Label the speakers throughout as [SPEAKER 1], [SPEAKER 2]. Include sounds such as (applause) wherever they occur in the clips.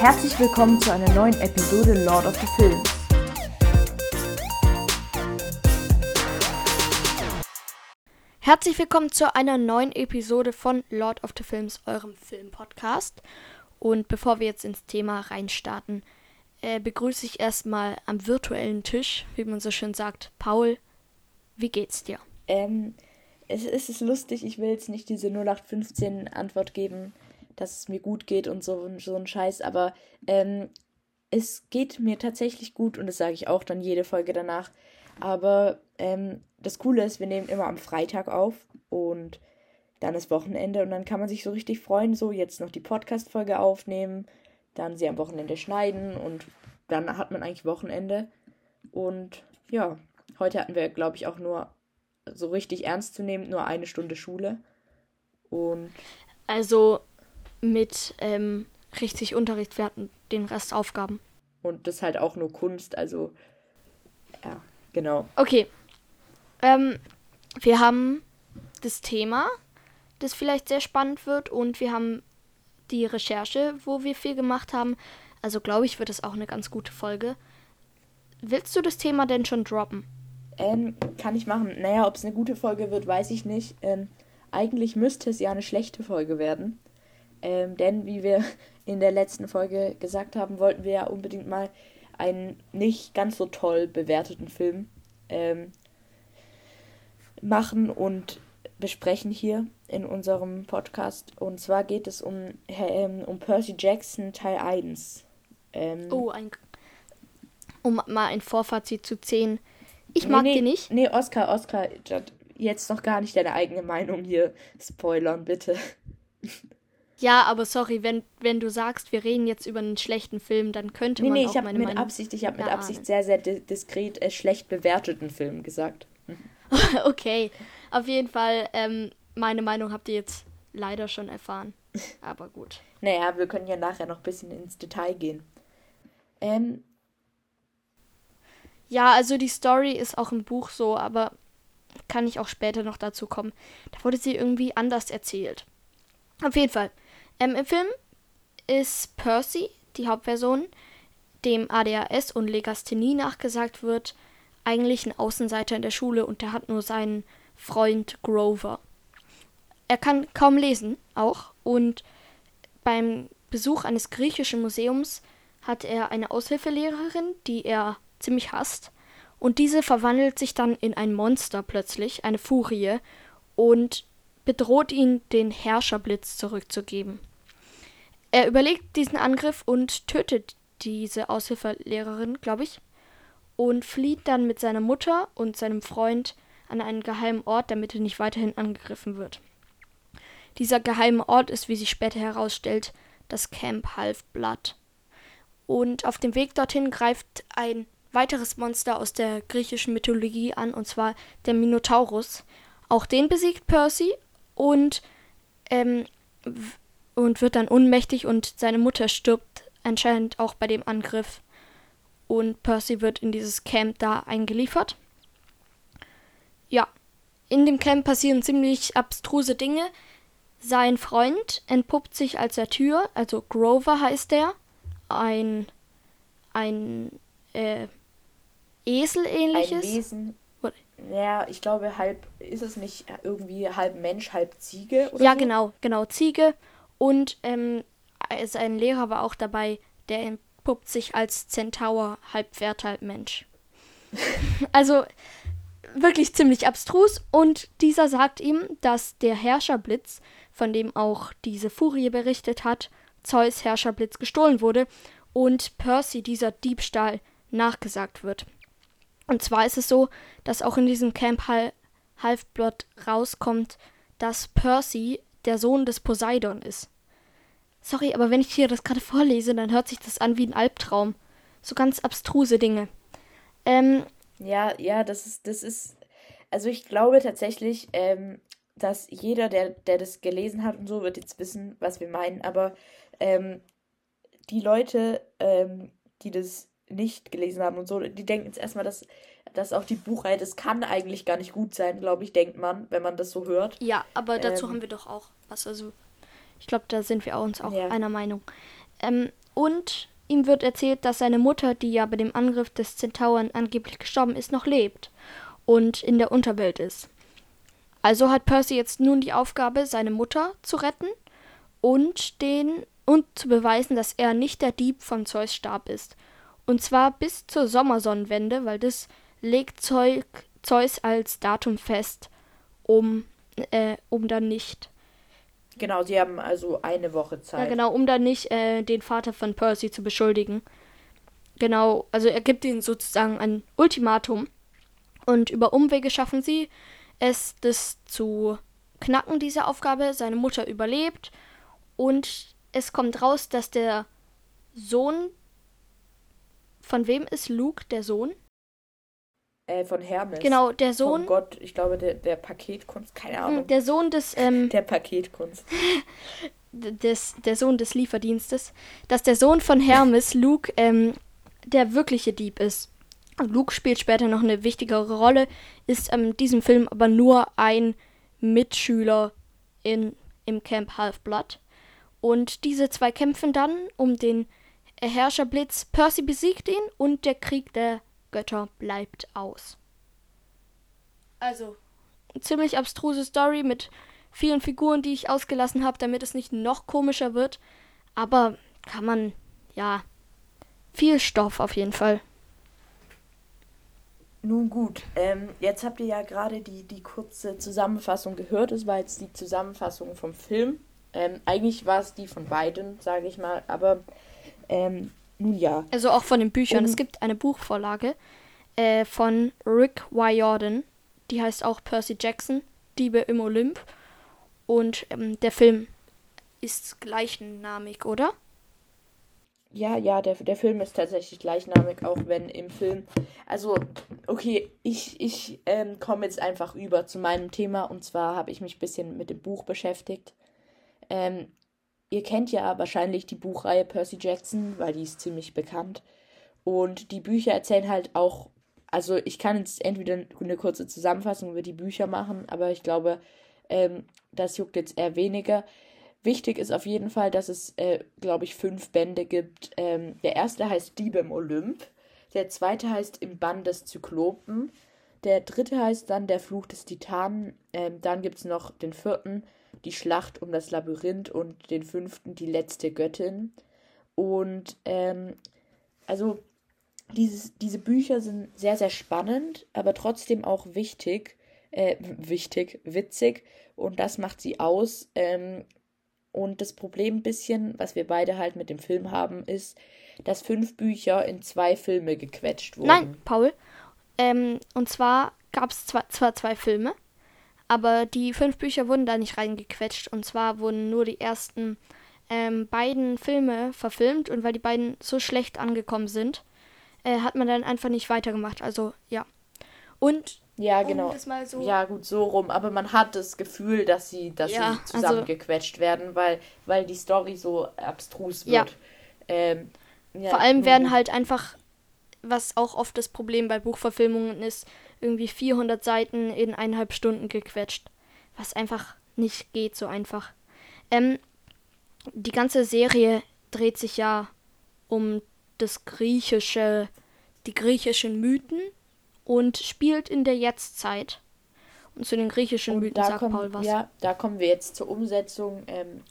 [SPEAKER 1] Herzlich willkommen zu einer neuen Episode Lord of the Films.
[SPEAKER 2] Herzlich willkommen zu einer neuen Episode von Lord of the Films, eurem Filmpodcast. Und bevor wir jetzt ins Thema reinstarten, äh, begrüße ich erstmal am virtuellen Tisch, wie man so schön sagt, Paul. Wie geht's dir?
[SPEAKER 1] Ähm, es, es ist lustig, ich will jetzt nicht diese 0815 Antwort geben, dass es mir gut geht und so, so ein Scheiß, aber ähm, es geht mir tatsächlich gut und das sage ich auch dann jede Folge danach. Aber ähm, das Coole ist, wir nehmen immer am Freitag auf und dann ist Wochenende und dann kann man sich so richtig freuen, so jetzt noch die Podcast-Folge aufnehmen, dann sie am Wochenende schneiden und dann hat man eigentlich Wochenende. Und ja, heute hatten wir, glaube ich, auch nur so richtig ernst zu nehmen, nur eine Stunde Schule. Und.
[SPEAKER 2] Also mit ähm, richtig Unterricht, wir hatten den Rest Aufgaben.
[SPEAKER 1] Und das halt auch nur Kunst, also ja, genau.
[SPEAKER 2] Okay. Ähm, wir haben das Thema, das vielleicht sehr spannend wird und wir haben die Recherche, wo wir viel gemacht haben. Also glaube ich, wird es auch eine ganz gute Folge. Willst du das Thema denn schon droppen?
[SPEAKER 1] Ähm, kann ich machen. Naja, ob es eine gute Folge wird, weiß ich nicht. Ähm, eigentlich müsste es ja eine schlechte Folge werden. Ähm, denn wie wir (laughs) in der letzten Folge gesagt haben, wollten wir ja unbedingt mal einen nicht ganz so toll bewerteten Film ähm, machen und besprechen hier in unserem Podcast. Und zwar geht es um, ähm, um Percy Jackson Teil 1. Ähm,
[SPEAKER 2] oh, ein, um mal ein Vorfazit zu ziehen. Ich mag
[SPEAKER 1] nee,
[SPEAKER 2] die nicht.
[SPEAKER 1] Nee, Oscar, Oscar, jetzt noch gar nicht deine eigene Meinung hier spoilern, bitte. (laughs)
[SPEAKER 2] Ja, aber sorry, wenn, wenn du sagst, wir reden jetzt über einen schlechten Film, dann könnte man nee, nee, auch
[SPEAKER 1] ich meine mit Meinung Absicht, ich habe mit Absicht sehr, sehr diskret äh, schlecht bewerteten Film gesagt. (laughs)
[SPEAKER 2] okay, auf jeden Fall, ähm, meine Meinung habt ihr jetzt leider schon erfahren. (laughs) Aber gut.
[SPEAKER 1] naja, wir können ja nachher noch ein bisschen ins Detail gehen. Ähm.
[SPEAKER 2] Ja, also die Story ist auch im Buch so, aber kann ich auch später noch dazu kommen. Da wurde sie irgendwie anders erzählt. Auf jeden Fall. Ähm, Im Film ist Percy, die Hauptperson, dem ADHS und Legasthenie nachgesagt wird, eigentlich ein Außenseiter in der Schule und der hat nur seinen Freund Grover. Er kann kaum lesen, auch, und beim Besuch eines griechischen Museums hat er eine Aushilfelehrerin, die er ziemlich hasst, und diese verwandelt sich dann in ein Monster plötzlich, eine Furie, und bedroht ihn, den Herrscherblitz zurückzugeben. Er überlegt diesen Angriff und tötet diese Aushilfelehrerin, glaube ich, und flieht dann mit seiner Mutter und seinem Freund an einen geheimen Ort, damit er nicht weiterhin angegriffen wird. Dieser geheime Ort ist, wie sich später herausstellt, das Camp Half-Blood. Und auf dem Weg dorthin greift ein weiteres Monster aus der griechischen Mythologie an, und zwar der Minotaurus. Auch den besiegt Percy und ähm, und wird dann ohnmächtig und seine Mutter stirbt anscheinend auch bei dem Angriff. Und Percy wird in dieses Camp da eingeliefert. Ja, in dem Camp passieren ziemlich abstruse Dinge. Sein Freund entpuppt sich als der Tür, also Grover heißt er, ein ein äh, Esel ähnliches.
[SPEAKER 1] Ein Wesen. Ja, ich glaube halb ist es nicht irgendwie halb Mensch, halb Ziege
[SPEAKER 2] oder Ja, so? genau, genau Ziege und ähm, sein Lehrer war auch dabei, der entpuppt sich als Zentaur, halb Pferd, halb Mensch. (laughs) also wirklich ziemlich abstrus. Und dieser sagt ihm, dass der Herrscherblitz, von dem auch diese Furie berichtet hat, Zeus Herrscherblitz gestohlen wurde und Percy dieser Diebstahl nachgesagt wird. Und zwar ist es so, dass auch in diesem Camp Half-Blood rauskommt, dass Percy der Sohn des Poseidon ist. Sorry, aber wenn ich hier das gerade vorlese, dann hört sich das an wie ein Albtraum. So ganz abstruse Dinge. Ähm,
[SPEAKER 1] ja, ja, das ist, das ist. Also ich glaube tatsächlich, ähm, dass jeder, der, der das gelesen hat und so, wird jetzt wissen, was wir meinen. Aber ähm, die Leute, ähm, die das nicht gelesen haben und so, die denken jetzt erstmal, dass, dass auch die Buchreihe, das kann eigentlich gar nicht gut sein, glaube ich, denkt man, wenn man das so hört.
[SPEAKER 2] Ja, aber dazu ähm, haben wir doch auch was. Also ich glaube, da sind wir uns auch ja. einer Meinung. Ähm, und ihm wird erzählt, dass seine Mutter, die ja bei dem Angriff des Zentauren angeblich gestorben ist, noch lebt und in der Unterwelt ist. Also hat Percy jetzt nun die Aufgabe, seine Mutter zu retten und den und zu beweisen, dass er nicht der Dieb von Zeus Stab ist. Und zwar bis zur Sommersonnenwende, weil das legt Zeus als Datum fest, um, äh, um dann nicht.
[SPEAKER 1] Genau, sie haben also eine Woche Zeit.
[SPEAKER 2] Ja, genau, um dann nicht äh, den Vater von Percy zu beschuldigen. Genau, also er gibt ihnen sozusagen ein Ultimatum. Und über Umwege schaffen sie es, das zu knacken, diese Aufgabe. Seine Mutter überlebt. Und es kommt raus, dass der Sohn. Von wem ist Luke der Sohn?
[SPEAKER 1] Äh, von Hermes.
[SPEAKER 2] Genau, der Sohn.
[SPEAKER 1] Von Gott, ich glaube, der, der Paketkunst, keine hm, Ahnung.
[SPEAKER 2] Der Sohn des. Ähm, (laughs)
[SPEAKER 1] der Paketkunst. (laughs)
[SPEAKER 2] des, der Sohn des Lieferdienstes. Dass der Sohn von Hermes, (laughs) Luke, ähm, der wirkliche Dieb ist. Luke spielt später noch eine wichtigere Rolle, ist in ähm, diesem Film aber nur ein Mitschüler in, im Camp Half-Blood. Und diese zwei kämpfen dann um den Herrscherblitz. Percy besiegt ihn und der Krieg der Götter bleibt aus. Also, ziemlich abstruse Story mit vielen Figuren, die ich ausgelassen habe, damit es nicht noch komischer wird. Aber kann man, ja, viel Stoff auf jeden Fall.
[SPEAKER 1] Nun gut, ähm, jetzt habt ihr ja gerade die, die kurze Zusammenfassung gehört. Es war jetzt die Zusammenfassung vom Film. Ähm, eigentlich war es die von beiden, sage ich mal, aber ähm, nun ja.
[SPEAKER 2] Also auch von den Büchern. Um, es gibt eine Buchvorlage äh, von Rick Riordan, die heißt auch Percy Jackson, Diebe im Olymp. Und ähm, der Film ist gleichnamig, oder?
[SPEAKER 1] Ja, ja, der, der Film ist tatsächlich gleichnamig, auch wenn im Film. Also, okay, ich, ich ähm, komme jetzt einfach über zu meinem Thema und zwar habe ich mich ein bisschen mit dem Buch beschäftigt. Ähm, ihr kennt ja wahrscheinlich die Buchreihe Percy Jackson, weil die ist ziemlich bekannt. Und die Bücher erzählen halt auch. Also, ich kann jetzt entweder eine kurze Zusammenfassung über die Bücher machen, aber ich glaube, ähm, das juckt jetzt eher weniger. Wichtig ist auf jeden Fall, dass es, äh, glaube ich, fünf Bände gibt. Ähm, der erste heißt Diebe im Olymp. Der zweite heißt Im Bann des Zyklopen. Der dritte heißt dann Der Fluch des Titanen. Ähm, dann gibt es noch den vierten, Die Schlacht um das Labyrinth. Und den fünften, Die letzte Göttin. Und ähm, also dieses, diese Bücher sind sehr, sehr spannend, aber trotzdem auch wichtig. Äh, wichtig, witzig. Und das macht sie aus. Ähm, und das Problem ein bisschen, was wir beide halt mit dem Film haben, ist, dass fünf Bücher in zwei Filme gequetscht wurden.
[SPEAKER 2] Nein, Paul. Ähm, und zwar gab es zwar, zwar zwei Filme, aber die fünf Bücher wurden da nicht reingequetscht. Und zwar wurden nur die ersten ähm, beiden Filme verfilmt. Und weil die beiden so schlecht angekommen sind, äh, hat man dann einfach nicht weitergemacht. Also ja. Und
[SPEAKER 1] ja, genau. So ja, gut, so rum. Aber man hat das Gefühl, dass sie, dass ja, sie zusammengequetscht also, werden, weil, weil die Story so abstrus wird. Ja. Ähm,
[SPEAKER 2] ja, Vor allem werden halt einfach, was auch oft das Problem bei Buchverfilmungen ist, irgendwie 400 Seiten in eineinhalb Stunden gequetscht. Was einfach nicht geht so einfach. Ähm, die ganze Serie dreht sich ja um das griechische, die griechischen Mythen und spielt in der Jetztzeit. Und zu den griechischen und Mythen sagt
[SPEAKER 1] kommen, Paul was. Ja, da kommen wir jetzt zur Umsetzung ähm,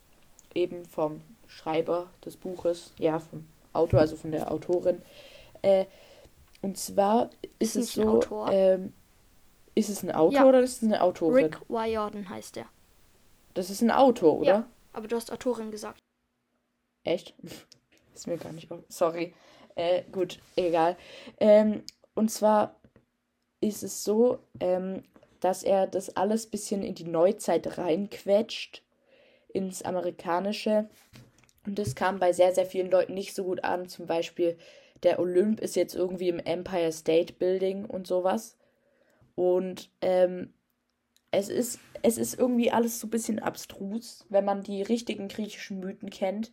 [SPEAKER 1] eben vom Schreiber des Buches, ja, vom Autor, also von der Autorin. Äh, und zwar ist, ist es so, ähm, ist es ein Autor ja. oder ist es eine Autorin?
[SPEAKER 2] Rick Riordan heißt er.
[SPEAKER 1] Das ist ein Autor, oder? Ja,
[SPEAKER 2] aber du hast Autorin gesagt.
[SPEAKER 1] Echt? (laughs) ist mir gar nicht. Sorry. Äh, gut, egal. Ähm, und zwar ist es so, ähm, dass er das alles ein bisschen in die Neuzeit reinquetscht, ins Amerikanische. Und das kam bei sehr, sehr vielen Leuten nicht so gut an. Zum Beispiel, der Olymp ist jetzt irgendwie im Empire State Building und sowas. Und ähm, es, ist, es ist irgendwie alles so ein bisschen abstrus. Wenn man die richtigen griechischen Mythen kennt,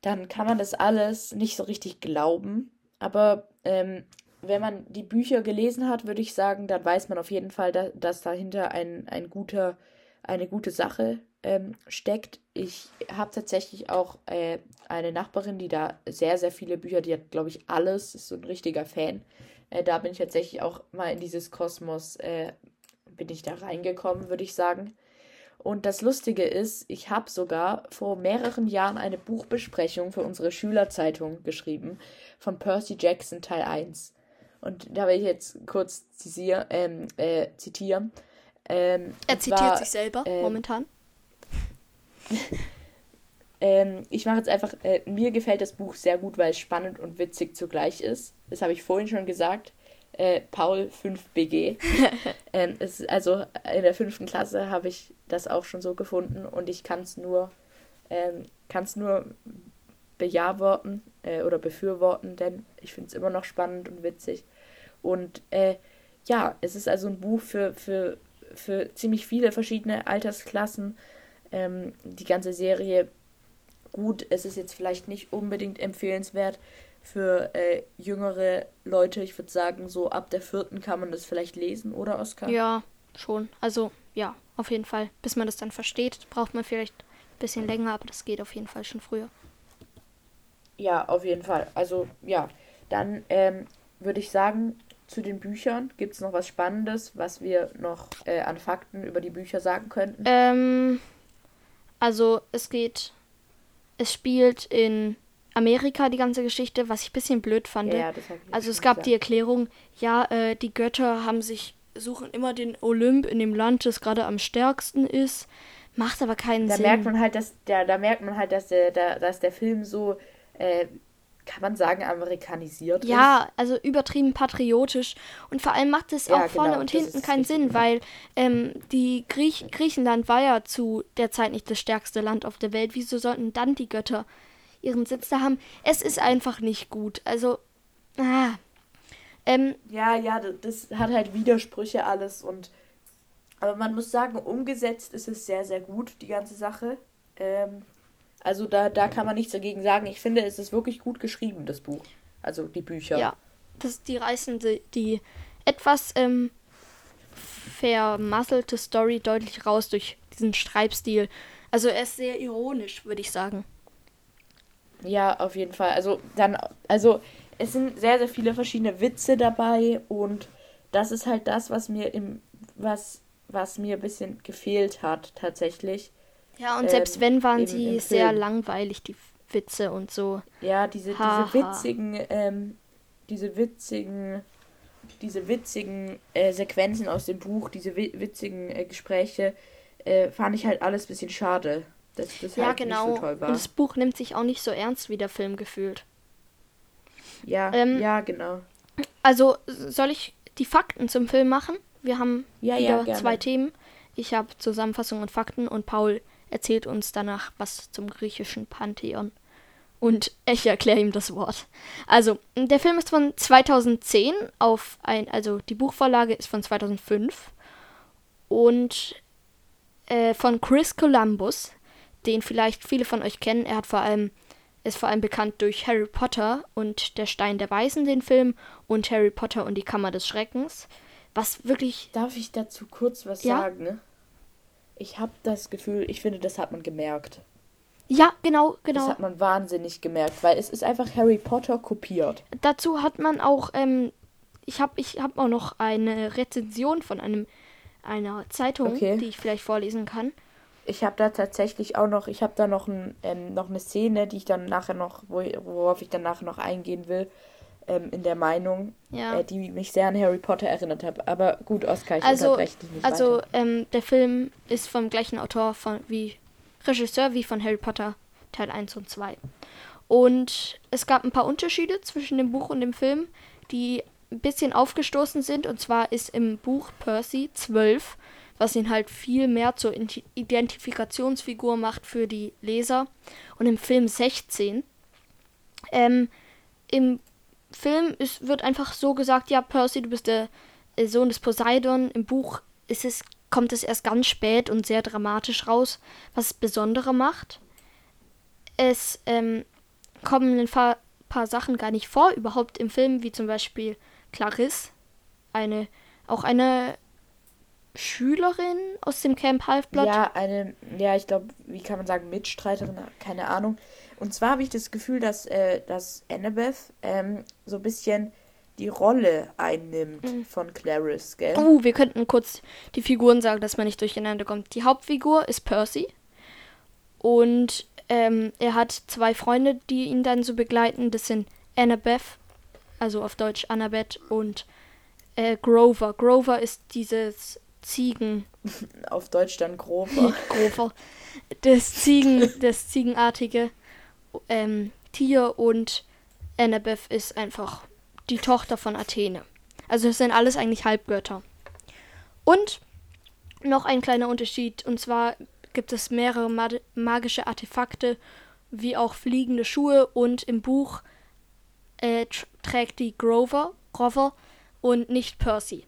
[SPEAKER 1] dann kann man das alles nicht so richtig glauben. Aber ähm, wenn man die Bücher gelesen hat, würde ich sagen, dann weiß man auf jeden Fall, dass, dass dahinter ein, ein guter, eine gute Sache ähm, steckt. Ich habe tatsächlich auch äh, eine Nachbarin, die da sehr, sehr viele Bücher, die hat, glaube ich, alles, ist so ein richtiger Fan. Äh, da bin ich tatsächlich auch mal in dieses Kosmos, äh, bin ich da reingekommen, würde ich sagen. Und das Lustige ist, ich habe sogar vor mehreren Jahren eine Buchbesprechung für unsere Schülerzeitung geschrieben von Percy Jackson Teil 1. Und da will ich jetzt kurz zitier, ähm, äh, zitieren. Ähm,
[SPEAKER 2] er zitiert zwar, sich selber ähm, momentan. (laughs)
[SPEAKER 1] ähm, ich mache jetzt einfach, äh, mir gefällt das Buch sehr gut, weil es spannend und witzig zugleich ist. Das habe ich vorhin schon gesagt. Äh, Paul 5BG. (laughs) ähm, es, also in der fünften Klasse habe ich das auch schon so gefunden und ich kann es nur, ähm, kann's nur bejaworten äh, oder befürworten, denn ich finde es immer noch spannend und witzig. Und äh, ja, es ist also ein Buch für, für, für ziemlich viele verschiedene Altersklassen. Ähm, die ganze Serie gut. Es ist jetzt vielleicht nicht unbedingt empfehlenswert für äh, jüngere Leute. Ich würde sagen, so ab der vierten kann man das vielleicht lesen, oder Oskar?
[SPEAKER 2] Ja, schon. Also ja, auf jeden Fall. Bis man das dann versteht, braucht man vielleicht ein bisschen länger, aber das geht auf jeden Fall schon früher.
[SPEAKER 1] Ja, auf jeden Fall. Also ja, dann ähm, würde ich sagen, zu den Büchern gibt es noch was Spannendes, was wir noch äh, an Fakten über die Bücher sagen könnten?
[SPEAKER 2] Ähm, also es geht, es spielt in Amerika die ganze Geschichte, was ich ein bisschen blöd fand. Ja, also es gab gesagt. die Erklärung, ja, äh, die Götter haben sich, suchen immer den Olymp in dem Land, das gerade am stärksten ist. Macht aber keinen
[SPEAKER 1] da
[SPEAKER 2] Sinn.
[SPEAKER 1] Merkt man halt, dass der, da merkt man halt, dass der, der, dass der Film so äh, kann man sagen, amerikanisiert
[SPEAKER 2] ja, ist. also übertrieben patriotisch. Und vor allem macht es ja, auch vorne genau, und hinten keinen Sinn, weil ähm, die Griech Griechenland war ja zu der Zeit nicht das stärkste Land auf der Welt. Wieso sollten dann die Götter ihren Sitz da haben? Es ist einfach nicht gut. Also, ah. Ähm,
[SPEAKER 1] ja, ja, das hat halt Widersprüche alles und aber man muss sagen, umgesetzt ist es sehr, sehr gut, die ganze Sache. Ähm, also da, da kann man nichts dagegen sagen. Ich finde, es ist wirklich gut geschrieben, das Buch. Also die Bücher.
[SPEAKER 2] Ja, das, die reißen die, die etwas ähm, vermasselte Story deutlich raus durch diesen Schreibstil. Also er ist sehr ironisch, würde ich sagen.
[SPEAKER 1] Ja, auf jeden Fall. Also dann, also es sind sehr, sehr viele verschiedene Witze dabei und das ist halt das, was mir im, was, was mir ein bisschen gefehlt hat, tatsächlich.
[SPEAKER 2] Ja, und selbst ähm, wenn, waren sie sehr langweilig, die Witze und so.
[SPEAKER 1] Ja, diese, ha, diese witzigen, ähm, diese witzigen, diese witzigen äh, Sequenzen aus dem Buch, diese witzigen äh, Gespräche, äh, fand ich halt alles ein bisschen schade. Dass das
[SPEAKER 2] ja, halt genau. Nicht so toll war. Und das Buch nimmt sich auch nicht so ernst wie der Film gefühlt.
[SPEAKER 1] Ja, ähm, ja, genau.
[SPEAKER 2] Also, soll ich die Fakten zum Film machen? Wir haben ja, wieder ja, zwei Themen. Ich habe Zusammenfassung und Fakten und Paul erzählt uns danach was zum griechischen Pantheon. Und ich erkläre ihm das Wort. Also, der Film ist von 2010 auf ein, also die Buchvorlage ist von 2005 und äh, von Chris Columbus, den vielleicht viele von euch kennen. Er hat vor allem ist vor allem bekannt durch Harry Potter und Der Stein der Weisen, den Film, und Harry Potter und die Kammer des Schreckens. Was wirklich.
[SPEAKER 1] Darf ich dazu kurz was ja? sagen? Ich habe das Gefühl, ich finde, das hat man gemerkt.
[SPEAKER 2] Ja, genau, genau.
[SPEAKER 1] Das hat man wahnsinnig gemerkt, weil es ist einfach Harry Potter kopiert.
[SPEAKER 2] Dazu hat man auch, ähm, ich habe ich hab auch noch eine Rezension von einem einer Zeitung, okay. die ich vielleicht vorlesen kann.
[SPEAKER 1] Ich habe da tatsächlich auch noch, ich habe da noch, ein, ähm, noch eine Szene, die ich dann nachher noch, wo, worauf ich dann nachher noch eingehen will ähm, in der Meinung, ja. äh, die mich sehr an Harry Potter erinnert hat. Aber gut, Oscar, ich
[SPEAKER 2] also, unterbreche dich nicht Also ähm, der Film ist vom gleichen Autor von, wie Regisseur wie von Harry Potter Teil 1 und 2. Und es gab ein paar Unterschiede zwischen dem Buch und dem Film, die ein bisschen aufgestoßen sind. Und zwar ist im Buch Percy 12, was ihn halt viel mehr zur Identifikationsfigur macht für die Leser. Und im Film 16. Ähm, Im Film ist, wird einfach so gesagt, ja, Percy, du bist der äh, Sohn des Poseidon. Im Buch ist es, kommt es erst ganz spät und sehr dramatisch raus, was es besonderer macht. Es ähm, kommen ein paar, paar Sachen gar nicht vor, überhaupt im Film, wie zum Beispiel Clarisse, eine, auch eine Schülerin aus dem Camp Halfblood.
[SPEAKER 1] Ja, eine, ja, ich glaube, wie kann man sagen, Mitstreiterin, keine Ahnung. Und zwar habe ich das Gefühl, dass, äh, dass Annabeth ähm, so ein bisschen die Rolle einnimmt mhm. von Clarice, gell?
[SPEAKER 2] Oh, wir könnten kurz die Figuren sagen, dass man nicht durcheinander kommt. Die Hauptfigur ist Percy. Und ähm, er hat zwei Freunde, die ihn dann so begleiten. Das sind Annabeth, also auf Deutsch Annabeth, und äh, Grover. Grover ist dieses Ziegen. (laughs)
[SPEAKER 1] Auf Deutsch dann Grover. (laughs)
[SPEAKER 2] Grover. Das Ziegen, das Ziegenartige ähm, Tier und Annabeth ist einfach die Tochter von Athene. Also es sind alles eigentlich Halbgötter. Und noch ein kleiner Unterschied, und zwar gibt es mehrere magische Artefakte, wie auch fliegende Schuhe und im Buch äh, trägt die Grover, Grover und nicht Percy.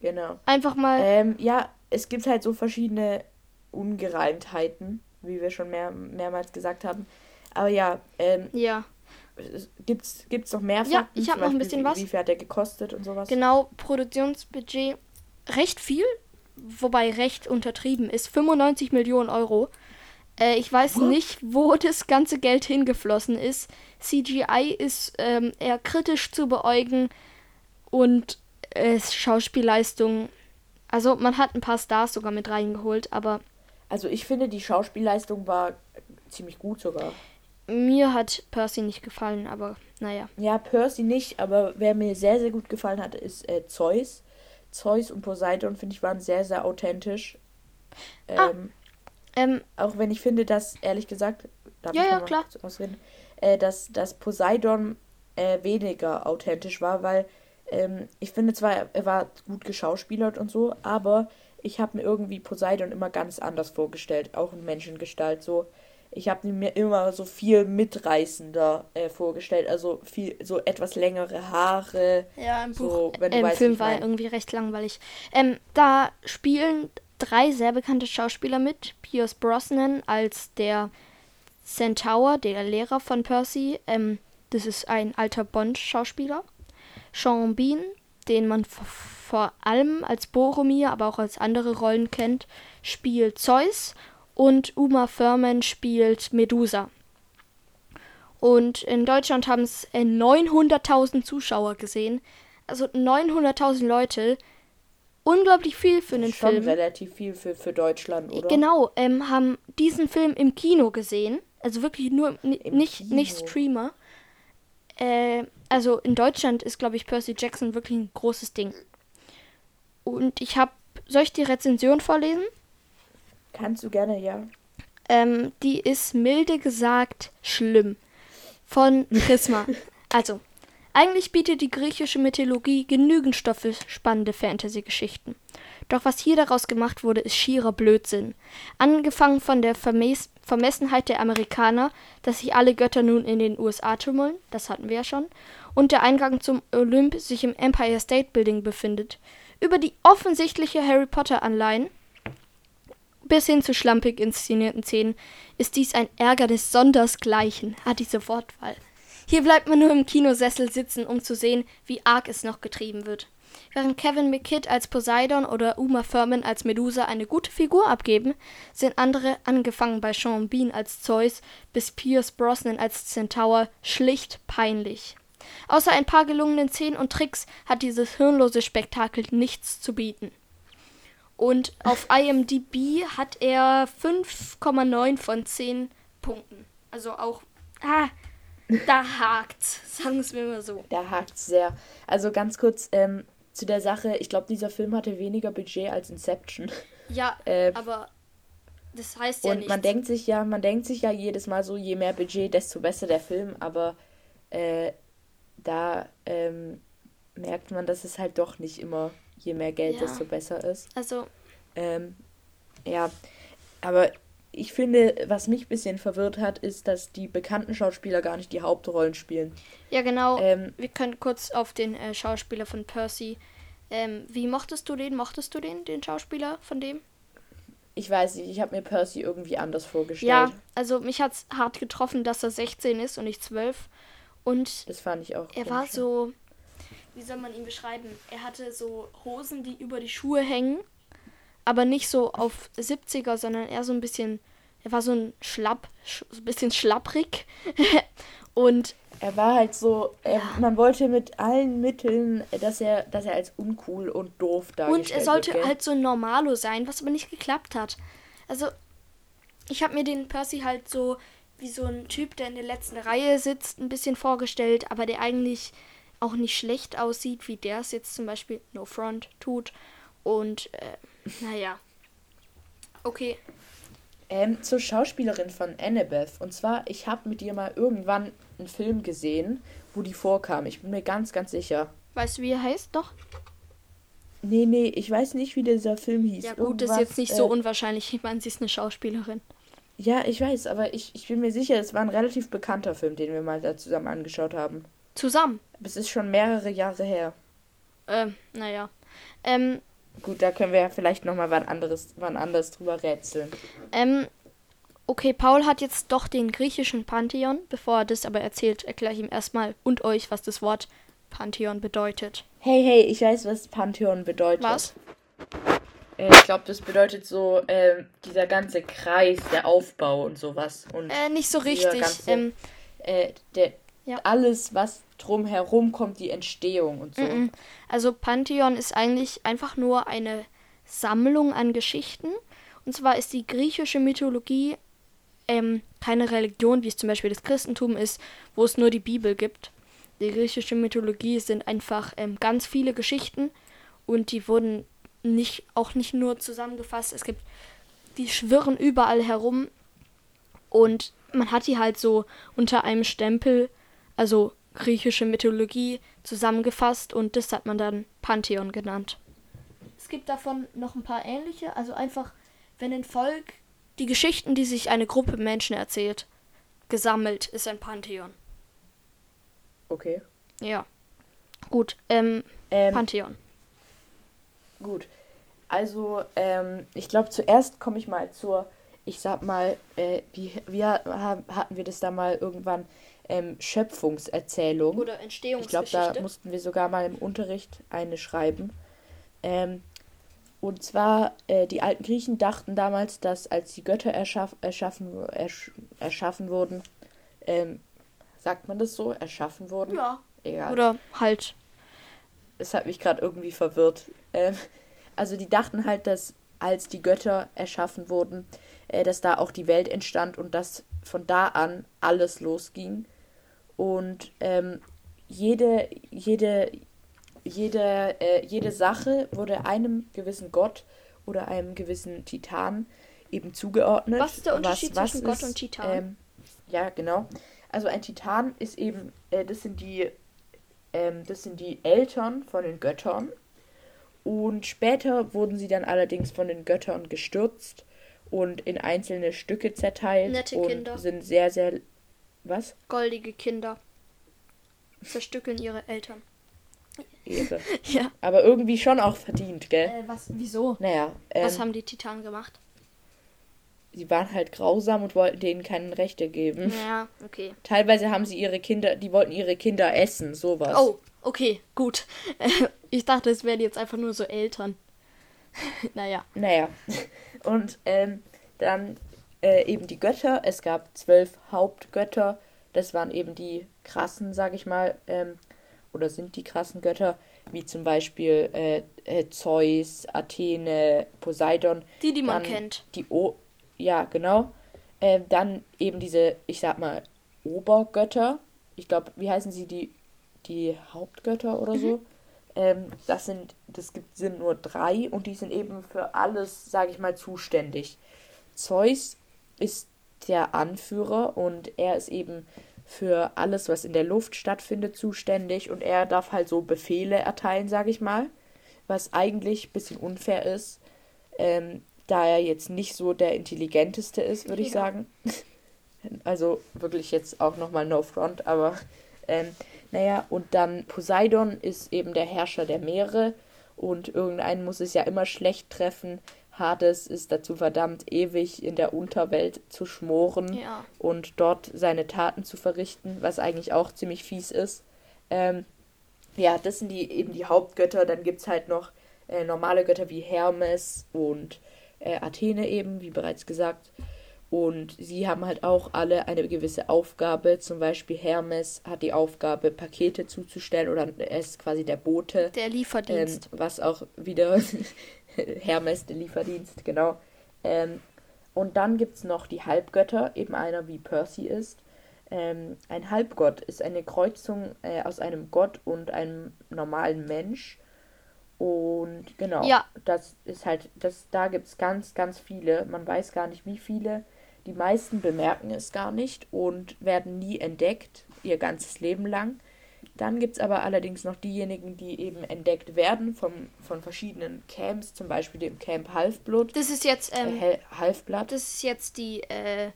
[SPEAKER 1] Genau.
[SPEAKER 2] Einfach mal.
[SPEAKER 1] Ähm, ja, es gibt halt so verschiedene Ungereimtheiten, wie wir schon mehr, mehrmals gesagt haben. Aber ja, ähm,
[SPEAKER 2] ja.
[SPEAKER 1] Gibt's, gibt's noch mehr
[SPEAKER 2] Fakten? Ja, ich habe noch ein bisschen
[SPEAKER 1] wie,
[SPEAKER 2] was.
[SPEAKER 1] Wie viel hat der gekostet und sowas?
[SPEAKER 2] Genau, Produktionsbudget recht viel, wobei recht untertrieben ist. 95 Millionen Euro. Äh, ich weiß What? nicht, wo (laughs) das ganze Geld hingeflossen ist. CGI ist ähm, eher kritisch zu beäugen und äh, Schauspielleistung. Also man hat ein paar Stars sogar mit reingeholt, aber.
[SPEAKER 1] Also ich finde, die Schauspielleistung war ziemlich gut sogar.
[SPEAKER 2] Mir hat Percy nicht gefallen, aber naja.
[SPEAKER 1] Ja, Percy nicht, aber wer mir sehr, sehr gut gefallen hat, ist äh, Zeus. Zeus und Poseidon, finde ich, waren sehr, sehr authentisch. Ah, ähm, ah, ähm, auch wenn ich finde, dass, ehrlich gesagt,
[SPEAKER 2] darf ja, ich ja, klar.
[SPEAKER 1] ausreden, äh, dass, dass Poseidon äh, weniger authentisch war, weil ähm, ich finde zwar, er war gut geschauspielert und so, aber ich habe mir irgendwie Poseidon immer ganz anders vorgestellt, auch in Menschengestalt so. Ich habe mir immer so viel mitreißender äh, vorgestellt, also viel so etwas längere Haare.
[SPEAKER 2] Ja, im so, Buch, äh, im weißt, Film war er irgendwie recht langweilig. Ähm, da spielen drei sehr bekannte Schauspieler mit. Pierce Brosnan als der Centaur, der Lehrer von Percy. Ähm, das ist ein alter Bond-Schauspieler. Sean Bean, den man vor allem als Boromir, aber auch als andere Rollen kennt, spielt Zeus und Uma Thurman spielt Medusa. Und in Deutschland haben es 900.000 Zuschauer gesehen. Also 900.000 Leute. Unglaublich viel für einen
[SPEAKER 1] Schon
[SPEAKER 2] Film.
[SPEAKER 1] relativ viel für, für Deutschland, oder?
[SPEAKER 2] Genau, ähm, haben diesen Film im Kino gesehen. Also wirklich nur, nicht, nicht Streamer. Äh, also in Deutschland ist, glaube ich, Percy Jackson wirklich ein großes Ding. Und ich habe. Soll ich die Rezension vorlesen?
[SPEAKER 1] Kannst du gerne, ja.
[SPEAKER 2] Ähm, die ist milde gesagt schlimm. Von Prisma. (laughs) also, eigentlich bietet die griechische Mythologie genügend Stoff für spannende Fantasy-Geschichten. Doch was hier daraus gemacht wurde, ist schierer Blödsinn. Angefangen von der Vermes Vermessenheit der Amerikaner, dass sich alle Götter nun in den USA tummeln, das hatten wir ja schon, und der Eingang zum Olymp sich im Empire State Building befindet, über die offensichtliche Harry Potter-Anleihen bis hin zu schlampig inszenierten Szenen ist dies ein Ärgernis sondersgleichen, hat diese Wortwahl. Hier bleibt man nur im Kinosessel sitzen, um zu sehen, wie arg es noch getrieben wird. Während Kevin McKidd als Poseidon oder Uma Thurman als Medusa eine gute Figur abgeben, sind andere, angefangen bei Sean Bean als Zeus bis Pierce Brosnan als Centaur, schlicht peinlich. Außer ein paar gelungenen Szenen und Tricks hat dieses hirnlose Spektakel nichts zu bieten. Und auf (laughs) IMDb hat er 5,9 von 10 Punkten. Also auch. Ah, da (laughs) hakt's. Sagen wir es mir mal so.
[SPEAKER 1] Da hakt's sehr. Also ganz kurz, ähm, zu der Sache, ich glaube, dieser Film hatte weniger Budget als Inception.
[SPEAKER 2] Ja, (laughs) äh, aber das heißt ja
[SPEAKER 1] und nichts. man denkt sich ja, man denkt sich ja jedes Mal so, je mehr Budget, desto besser der Film, aber äh, da ähm, merkt man, dass es halt doch nicht immer, je mehr Geld, ja. desto besser ist.
[SPEAKER 2] Also.
[SPEAKER 1] Ähm, ja, aber ich finde, was mich ein bisschen verwirrt hat, ist, dass die bekannten Schauspieler gar nicht die Hauptrollen spielen.
[SPEAKER 2] Ja, genau. Ähm, Wir können kurz auf den äh, Schauspieler von Percy. Ähm, wie mochtest du den? Mochtest du den, den Schauspieler von dem?
[SPEAKER 1] Ich weiß nicht, ich habe mir Percy irgendwie anders vorgestellt.
[SPEAKER 2] Ja, also mich hat es hart getroffen, dass er 16 ist und nicht 12. Und
[SPEAKER 1] das fand ich auch.
[SPEAKER 2] Er war so. wie soll man ihn beschreiben? Er hatte so Hosen, die über die Schuhe hängen, aber nicht so auf 70er, sondern eher so ein bisschen, er war so ein Schlapp, so ein bisschen schlapprig. (laughs) und
[SPEAKER 1] er war halt so, er, man wollte mit allen Mitteln, dass er, dass er als uncool und doof
[SPEAKER 2] dargestellt Und er sollte wird, halt so ein Normalo sein, was aber nicht geklappt hat. Also, ich habe mir den Percy halt so wie so ein Typ, der in der letzten Reihe sitzt, ein bisschen vorgestellt, aber der eigentlich auch nicht schlecht aussieht, wie der es jetzt zum Beispiel No Front tut. Und äh, naja. Okay.
[SPEAKER 1] Ähm, zur Schauspielerin von Annabeth. Und zwar, ich habe mit ihr mal irgendwann einen Film gesehen, wo die vorkam. Ich bin mir ganz, ganz sicher.
[SPEAKER 2] Weißt du, wie er heißt? Doch.
[SPEAKER 1] Nee, nee, ich weiß nicht, wie dieser Film hieß.
[SPEAKER 2] Ja, gut, Irgendwas, ist jetzt nicht äh, so unwahrscheinlich. Ich meine, sie ist eine Schauspielerin.
[SPEAKER 1] Ja, ich weiß, aber ich, ich bin mir sicher, es war ein relativ bekannter Film, den wir mal da zusammen angeschaut haben.
[SPEAKER 2] Zusammen?
[SPEAKER 1] Aber es ist schon mehrere Jahre her.
[SPEAKER 2] Ähm, naja. Ähm.
[SPEAKER 1] Gut, da können wir ja vielleicht nochmal wann anderes, wann anders drüber rätseln.
[SPEAKER 2] Ähm, okay, Paul hat jetzt doch den griechischen Pantheon. Bevor er das aber erzählt, erkläre ich ihm erstmal und euch, was das Wort Pantheon bedeutet.
[SPEAKER 1] Hey, hey, ich weiß, was Pantheon bedeutet. Was? Äh, ich glaube, das bedeutet so äh, dieser ganze Kreis, der Aufbau und sowas. Und
[SPEAKER 2] äh, nicht so richtig. Ganze, ähm,
[SPEAKER 1] äh, der, ja. Alles, was drumherum kommt, die Entstehung und so.
[SPEAKER 2] Also Pantheon ist eigentlich einfach nur eine Sammlung an Geschichten. Und zwar ist die griechische Mythologie ähm, keine Religion, wie es zum Beispiel das Christentum ist, wo es nur die Bibel gibt. Die griechische Mythologie sind einfach ähm, ganz viele Geschichten und die wurden nicht, auch nicht nur zusammengefasst. Es gibt, die schwirren überall herum und man hat die halt so unter einem Stempel, also griechische Mythologie, zusammengefasst und das hat man dann Pantheon genannt. Es gibt davon noch ein paar ähnliche, also einfach, wenn ein Volk die Geschichten, die sich eine Gruppe Menschen erzählt, gesammelt, ist ein Pantheon.
[SPEAKER 1] Okay.
[SPEAKER 2] Ja. Gut, ähm, ähm Pantheon.
[SPEAKER 1] Gut. Also, ähm, ich glaube, zuerst komme ich mal zur, ich sag mal, äh, wie, wie hatten wir das da mal irgendwann? Ähm, Schöpfungserzählung. Oder Entstehungsgeschichte. Ich glaube, da mussten wir sogar mal im Unterricht eine schreiben. Ähm, und zwar, äh, die alten Griechen dachten damals, dass als die Götter erschaff, erschaffen, ersch, erschaffen wurden, ähm, sagt man das so? Erschaffen wurden?
[SPEAKER 2] Ja. Egal. Oder halt.
[SPEAKER 1] Es hat mich gerade irgendwie verwirrt. Ähm, also die dachten halt, dass als die Götter erschaffen wurden, äh, dass da auch die Welt entstand und dass von da an alles losging. Und ähm, jede, jede, jede, äh, jede Sache wurde einem gewissen Gott oder einem gewissen Titan eben zugeordnet. Was ist der Unterschied was, was zwischen ist, Gott und Titan? Ähm, ja, genau. Also ein Titan ist eben, äh, das sind die, ähm, das sind die Eltern von den Göttern. Und später wurden sie dann allerdings von den Göttern gestürzt und in einzelne Stücke zerteilt Nette und Kinder. sind sehr, sehr. Was?
[SPEAKER 2] Goldige Kinder. Zerstückeln ihre Eltern.
[SPEAKER 1] Ehre. (laughs) ja. Aber irgendwie schon auch verdient, gell?
[SPEAKER 2] Äh, was? Wieso?
[SPEAKER 1] Naja.
[SPEAKER 2] Ähm, was haben die Titanen gemacht?
[SPEAKER 1] Sie waren halt grausam und wollten denen keine Rechte geben.
[SPEAKER 2] Ja, okay.
[SPEAKER 1] Teilweise haben sie ihre Kinder, die wollten ihre Kinder essen, sowas.
[SPEAKER 2] Oh, okay, gut. (laughs) Ich dachte, es wären jetzt einfach nur so Eltern. (laughs) naja.
[SPEAKER 1] Naja. Und ähm, dann äh, eben die Götter. Es gab zwölf Hauptgötter. Das waren eben die krassen, sag ich mal, ähm, oder sind die krassen Götter, wie zum Beispiel äh, äh, Zeus, Athene, Poseidon.
[SPEAKER 2] Die, die man kennt.
[SPEAKER 1] Die o ja, genau. Ähm, dann eben diese, ich sag mal, Obergötter. Ich glaube, wie heißen sie die? Die Hauptgötter oder mhm. so. Ähm, das sind, das gibt, sind nur drei und die sind eben für alles, sage ich mal, zuständig. Zeus ist der Anführer und er ist eben für alles, was in der Luft stattfindet, zuständig und er darf halt so Befehle erteilen, sage ich mal, was eigentlich ein bisschen unfair ist, ähm, da er jetzt nicht so der intelligenteste ist, würde ich sagen. (laughs) also wirklich jetzt auch nochmal No Front, aber ähm, naja, und dann Poseidon ist eben der Herrscher der Meere und irgendeinen muss es ja immer schlecht treffen. Hades ist dazu verdammt, ewig in der Unterwelt zu schmoren
[SPEAKER 2] ja.
[SPEAKER 1] und dort seine Taten zu verrichten, was eigentlich auch ziemlich fies ist. Ähm, ja, das sind die eben die Hauptgötter. Dann gibt es halt noch äh, normale Götter wie Hermes und äh, Athene eben, wie bereits gesagt. Und sie haben halt auch alle eine gewisse Aufgabe. Zum Beispiel Hermes hat die Aufgabe, Pakete zuzustellen oder er ist quasi der Bote.
[SPEAKER 2] Der Lieferdienst.
[SPEAKER 1] Ähm, was auch wieder (laughs) (laughs) Hermes, der Lieferdienst, genau. Ähm, und dann gibt es noch die Halbgötter, eben einer wie Percy ist. Ähm, ein Halbgott ist eine Kreuzung äh, aus einem Gott und einem normalen Mensch. Und genau, ja. das ist halt, das, da gibt es ganz, ganz viele. Man weiß gar nicht, wie viele. Die meisten bemerken es gar nicht und werden nie entdeckt, ihr ganzes Leben lang. Dann gibt es aber allerdings noch diejenigen, die eben entdeckt werden vom, von verschiedenen Camps, zum Beispiel dem Camp Halfblood.
[SPEAKER 2] Das ist jetzt ähm,
[SPEAKER 1] äh, Halfblood.
[SPEAKER 2] Das ist jetzt die äh,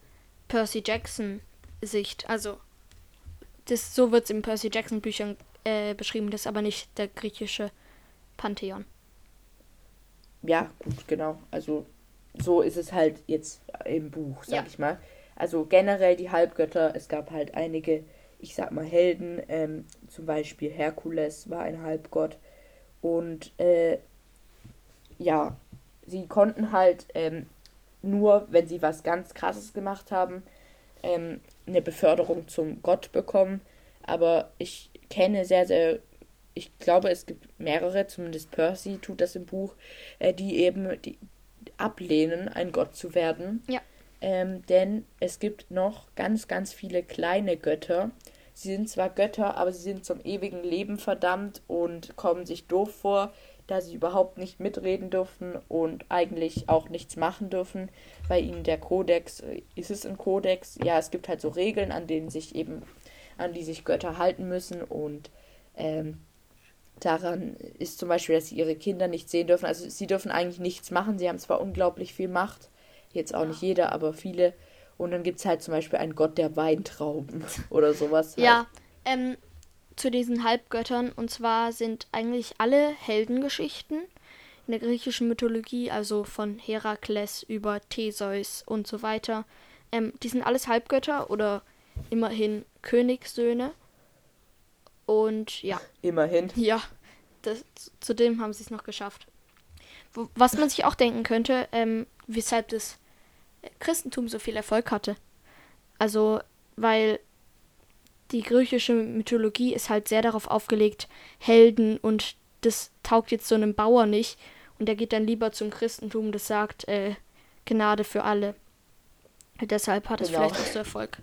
[SPEAKER 2] Percy Jackson Sicht. Also das so wird es in Percy Jackson Büchern äh, beschrieben. Das ist aber nicht der griechische Pantheon.
[SPEAKER 1] Ja, gut, genau. Also so ist es halt jetzt im Buch, sag ja. ich mal. Also generell die Halbgötter, es gab halt einige, ich sag mal, Helden, ähm, zum Beispiel Herkules war ein Halbgott. Und äh, ja, sie konnten halt ähm, nur, wenn sie was ganz krasses gemacht haben, ähm, eine Beförderung zum Gott bekommen. Aber ich kenne sehr, sehr ich glaube, es gibt mehrere, zumindest Percy tut das im Buch, äh, die eben die ablehnen, ein Gott zu werden.
[SPEAKER 2] Ja.
[SPEAKER 1] Ähm, denn es gibt noch ganz, ganz viele kleine Götter. Sie sind zwar Götter, aber sie sind zum ewigen Leben verdammt und kommen sich doof vor, da sie überhaupt nicht mitreden dürfen und eigentlich auch nichts machen dürfen. Bei ihnen der Kodex, äh, ist es ein Kodex? Ja, es gibt halt so Regeln, an denen sich eben, an die sich Götter halten müssen und ähm, daran ist zum Beispiel, dass sie ihre Kinder nicht sehen dürfen. Also sie dürfen eigentlich nichts machen. Sie haben zwar unglaublich viel Macht, jetzt auch ja. nicht jeder, aber viele. Und dann gibt es halt zum Beispiel einen Gott der Weintrauben (laughs) oder sowas.
[SPEAKER 2] Halt. Ja, ähm, zu diesen Halbgöttern. Und zwar sind eigentlich alle Heldengeschichten in der griechischen Mythologie, also von Herakles über Theseus und so weiter, ähm, die sind alles Halbgötter oder immerhin Königssöhne. Und ja.
[SPEAKER 1] Immerhin.
[SPEAKER 2] Ja, das, zudem haben sie es noch geschafft. Was man sich auch denken könnte, ähm, weshalb das Christentum so viel Erfolg hatte. Also, weil die griechische Mythologie ist halt sehr darauf aufgelegt, Helden und das taugt jetzt so einem Bauer nicht. Und der geht dann lieber zum Christentum, das sagt äh, Gnade für alle. Deshalb hat es genau. vielleicht auch so Erfolg.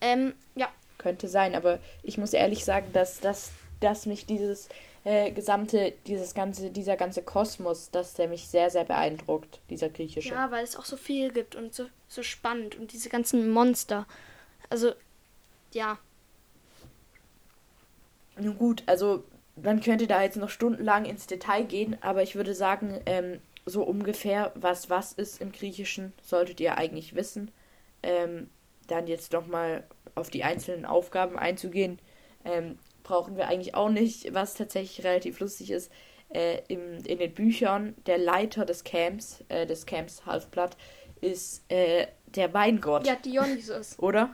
[SPEAKER 2] Ähm, ja,
[SPEAKER 1] könnte sein, aber ich muss ehrlich sagen, dass, dass, dass mich dieses äh, gesamte, dieses ganze, dieser ganze Kosmos, dass der mich sehr, sehr beeindruckt, dieser griechische.
[SPEAKER 2] Ja, weil es auch so viel gibt und so, so spannend und diese ganzen Monster. Also, ja.
[SPEAKER 1] Nun gut, also man könnte da jetzt noch stundenlang ins Detail gehen, aber ich würde sagen, ähm, so ungefähr, was was ist im Griechischen, solltet ihr eigentlich wissen. Ähm, dann jetzt nochmal auf die einzelnen Aufgaben einzugehen, ähm, brauchen wir eigentlich auch nicht, was tatsächlich relativ lustig ist. Äh, im, in den Büchern, der Leiter des Camps, äh, des Camps Halfblatt, ist äh, der Weingott.
[SPEAKER 2] Ja, Dionysus. (laughs)
[SPEAKER 1] Oder?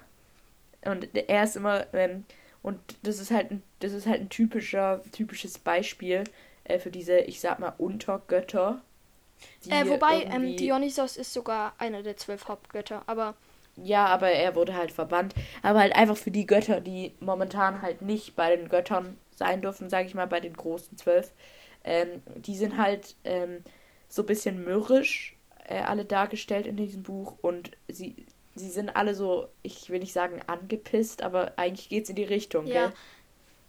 [SPEAKER 1] Und er ist immer, ähm, und das ist halt ein, das ist halt ein typischer, typisches Beispiel äh, für diese, ich sag mal, Untergötter.
[SPEAKER 2] Äh, wobei, ähm, Dionysos ist sogar einer der zwölf Hauptgötter, aber
[SPEAKER 1] ja, aber er wurde halt verbannt. Aber halt einfach für die Götter, die momentan halt nicht bei den Göttern sein dürfen, sage ich mal, bei den großen zwölf. Ähm, die sind halt ähm, so ein bisschen mürrisch äh, alle dargestellt in diesem Buch und sie, sie sind alle so, ich will nicht sagen angepisst, aber eigentlich geht es in die Richtung, ja. Gell?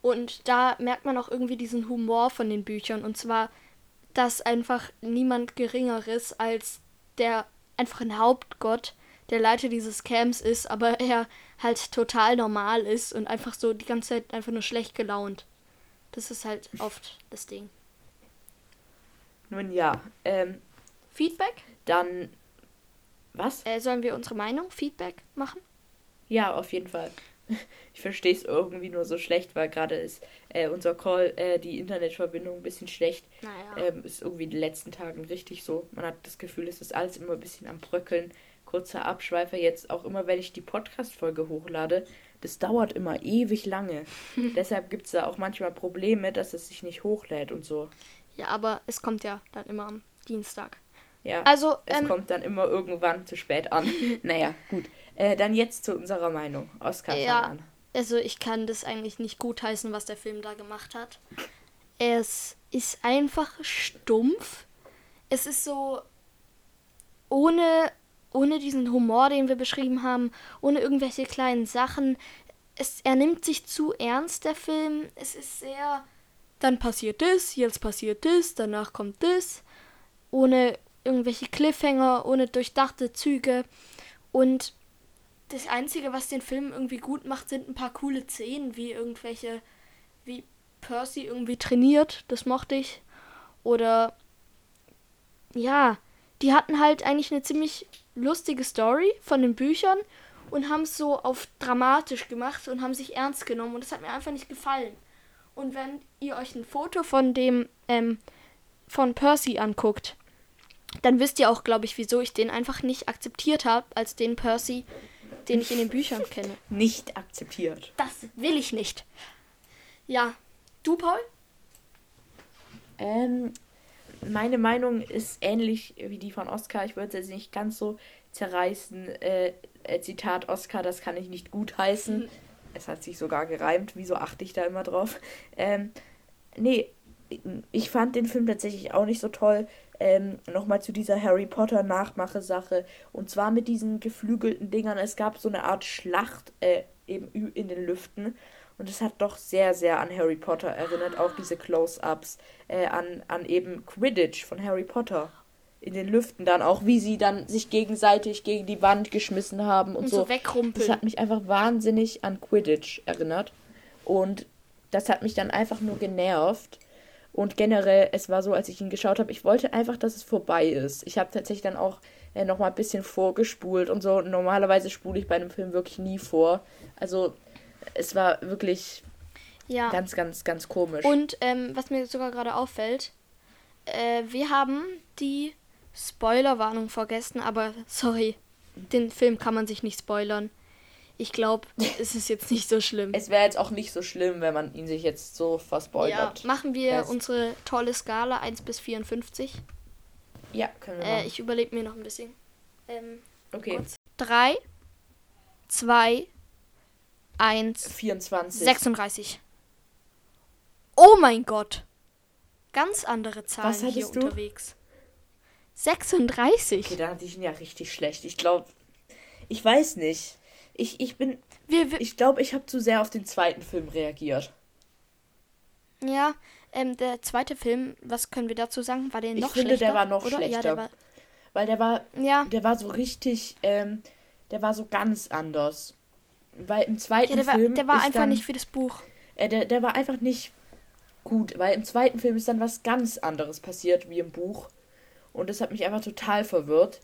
[SPEAKER 2] Und da merkt man auch irgendwie diesen Humor von den Büchern und zwar, dass einfach niemand Geringeres als der einfach ein Hauptgott der Leiter dieses Camps ist, aber (laughs) er halt total normal ist und einfach so die ganze Zeit einfach nur schlecht gelaunt. Das ist halt oft das Ding.
[SPEAKER 1] Nun ja, ähm,
[SPEAKER 2] Feedback?
[SPEAKER 1] Dann was?
[SPEAKER 2] Äh, sollen wir unsere Meinung, Feedback machen?
[SPEAKER 1] Ja, auf jeden Fall. (laughs) Ich verstehe es irgendwie nur so schlecht, weil gerade ist äh, unser Call, äh, die Internetverbindung ein bisschen schlecht.
[SPEAKER 2] Naja.
[SPEAKER 1] Ähm, ist irgendwie in den letzten Tagen richtig so. Man hat das Gefühl, es ist alles immer ein bisschen am Bröckeln kurzer Abschweifer jetzt auch immer, wenn ich die Podcast-Folge hochlade, das dauert immer ewig lange. (laughs) Deshalb gibt es da auch manchmal Probleme, dass es sich nicht hochlädt und so.
[SPEAKER 2] Ja, aber es kommt ja dann immer am Dienstag.
[SPEAKER 1] Ja,
[SPEAKER 2] Also,
[SPEAKER 1] es
[SPEAKER 2] ähm,
[SPEAKER 1] kommt dann immer irgendwann zu spät an. (laughs) naja, gut. Äh, dann jetzt zu unserer Meinung. Oscar,
[SPEAKER 2] Ja,
[SPEAKER 1] an.
[SPEAKER 2] also ich kann das eigentlich nicht gutheißen, was der Film da gemacht hat. Es ist einfach stumpf. Es ist so ohne, ohne diesen Humor, den wir beschrieben haben, ohne irgendwelche kleinen Sachen. Es, er nimmt sich zu ernst, der Film. Es ist sehr, dann passiert das, jetzt passiert das, danach kommt das. Ohne irgendwelche Cliffhanger, ohne durchdachte Züge. Und das Einzige, was den Film irgendwie gut macht, sind ein paar coole Szenen, wie irgendwelche, wie Percy irgendwie trainiert, das mochte ich. Oder ja, die hatten halt eigentlich eine ziemlich lustige Story von den Büchern und haben es so auf dramatisch gemacht und haben sich ernst genommen und das hat mir einfach nicht gefallen. Und wenn ihr euch ein Foto von dem ähm, von Percy anguckt, dann wisst ihr auch, glaube ich, wieso ich den einfach nicht akzeptiert habe als den Percy, den ich in den Büchern (laughs) kenne.
[SPEAKER 1] Nicht akzeptiert.
[SPEAKER 2] Das will ich nicht. Ja, du, Paul?
[SPEAKER 1] Ähm, meine Meinung ist ähnlich wie die von Oscar. Ich würde es jetzt nicht ganz so zerreißen. Äh, äh, Zitat Oscar, das kann ich nicht gut heißen. (laughs) Es hat sich sogar gereimt. Wieso achte ich da immer drauf? Ähm, nee, ich fand den Film tatsächlich auch nicht so toll. Ähm, Nochmal zu dieser Harry Potter Nachmache-Sache. Und zwar mit diesen geflügelten Dingern. Es gab so eine Art Schlacht äh, eben in den Lüften. Und es hat doch sehr, sehr an Harry Potter erinnert. Auch diese Close-Ups äh, an, an eben Quidditch von Harry Potter. In den Lüften dann auch, wie sie dann sich gegenseitig gegen die Wand geschmissen haben und,
[SPEAKER 2] Und
[SPEAKER 1] so.
[SPEAKER 2] so wegrumpeln.
[SPEAKER 1] Das hat mich einfach wahnsinnig an Quidditch erinnert. Und das hat mich dann einfach nur genervt. Und generell, es war so, als ich ihn geschaut habe, ich wollte einfach, dass es vorbei ist. Ich habe tatsächlich dann auch äh, nochmal ein bisschen vorgespult und so. Normalerweise spule ich bei einem Film wirklich nie vor. Also, es war wirklich
[SPEAKER 2] Ja.
[SPEAKER 1] ganz, ganz, ganz komisch.
[SPEAKER 2] Und ähm, was mir sogar gerade auffällt, äh, wir haben die Spoilerwarnung vergessen, aber sorry, den Film kann man sich nicht spoilern. Ich glaube, (laughs) es ist jetzt nicht so schlimm.
[SPEAKER 1] es wäre jetzt auch nicht so schlimm, wenn man ihn sich jetzt so
[SPEAKER 2] Ja,
[SPEAKER 1] verspoilert.
[SPEAKER 2] machen wir
[SPEAKER 1] Fest.
[SPEAKER 2] unsere tolle Skala 1 bis 54.
[SPEAKER 1] Ja, können wir
[SPEAKER 2] Äh,
[SPEAKER 1] machen.
[SPEAKER 2] ich überlege mir noch ein bisschen. Ähm,
[SPEAKER 1] Okay,
[SPEAKER 2] kurz. 3, 2, 1,
[SPEAKER 1] 24.
[SPEAKER 2] 36. Oh mein Gott. Ganz andere Zahlen
[SPEAKER 1] Was
[SPEAKER 2] hier
[SPEAKER 1] du?
[SPEAKER 2] unterwegs. 36.
[SPEAKER 1] Okay, da hatte ich ihn ja richtig schlecht. Ich glaube, ich weiß nicht. Ich, ich bin,
[SPEAKER 2] Wir, wir,
[SPEAKER 1] ich glaube, ich habe zu sehr auf den zweiten Film reagiert.
[SPEAKER 2] ja, ähm, der zweite Film, was können wir dazu sagen? War der
[SPEAKER 1] Ich
[SPEAKER 2] noch
[SPEAKER 1] finde,
[SPEAKER 2] schlechter?
[SPEAKER 1] der war noch
[SPEAKER 2] oder? Ja,
[SPEAKER 1] schlechter.
[SPEAKER 2] der war,
[SPEAKER 1] Weil der war,
[SPEAKER 2] ja,
[SPEAKER 1] der war so richtig, ähm, der war so ganz anders. Weil im zweiten
[SPEAKER 2] ja, der war,
[SPEAKER 1] Film
[SPEAKER 2] der war einfach
[SPEAKER 1] dann,
[SPEAKER 2] nicht für das Buch.
[SPEAKER 1] Äh, der, der war einfach nicht gut, weil im zweiten Film ist dann was ganz anderes passiert wie im Buch. Und das hat mich einfach total verwirrt.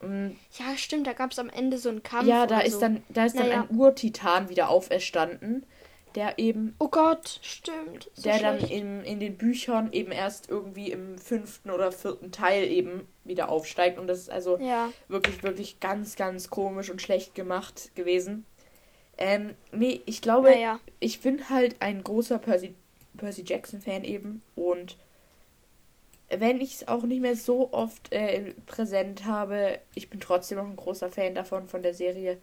[SPEAKER 1] Und
[SPEAKER 2] Ja, stimmt, da gab es am Ende so einen Kampf.
[SPEAKER 1] ja, da ist
[SPEAKER 2] so.
[SPEAKER 1] dann, da ist dann
[SPEAKER 2] Naja.
[SPEAKER 1] ein Urtitan wieder auferstanden, der eben
[SPEAKER 2] Oh Gott, stimmt. So
[SPEAKER 1] der dann
[SPEAKER 2] schlecht.
[SPEAKER 1] in, in den Büchern eben erst irgendwie im fünften oder vierten Teil eben wieder aufsteigt. Und das ist also
[SPEAKER 2] Ja,
[SPEAKER 1] wirklich, wirklich ganz, ganz komisch und schlecht gemacht gewesen. Ähm, nee, ich glaube,
[SPEAKER 2] naja.
[SPEAKER 1] ich bin halt ein großer Percy, Percy Jackson-Fan eben. Und wenn ich es auch nicht mehr so oft äh, präsent habe, ich bin trotzdem noch ein großer Fan davon, von der Serie.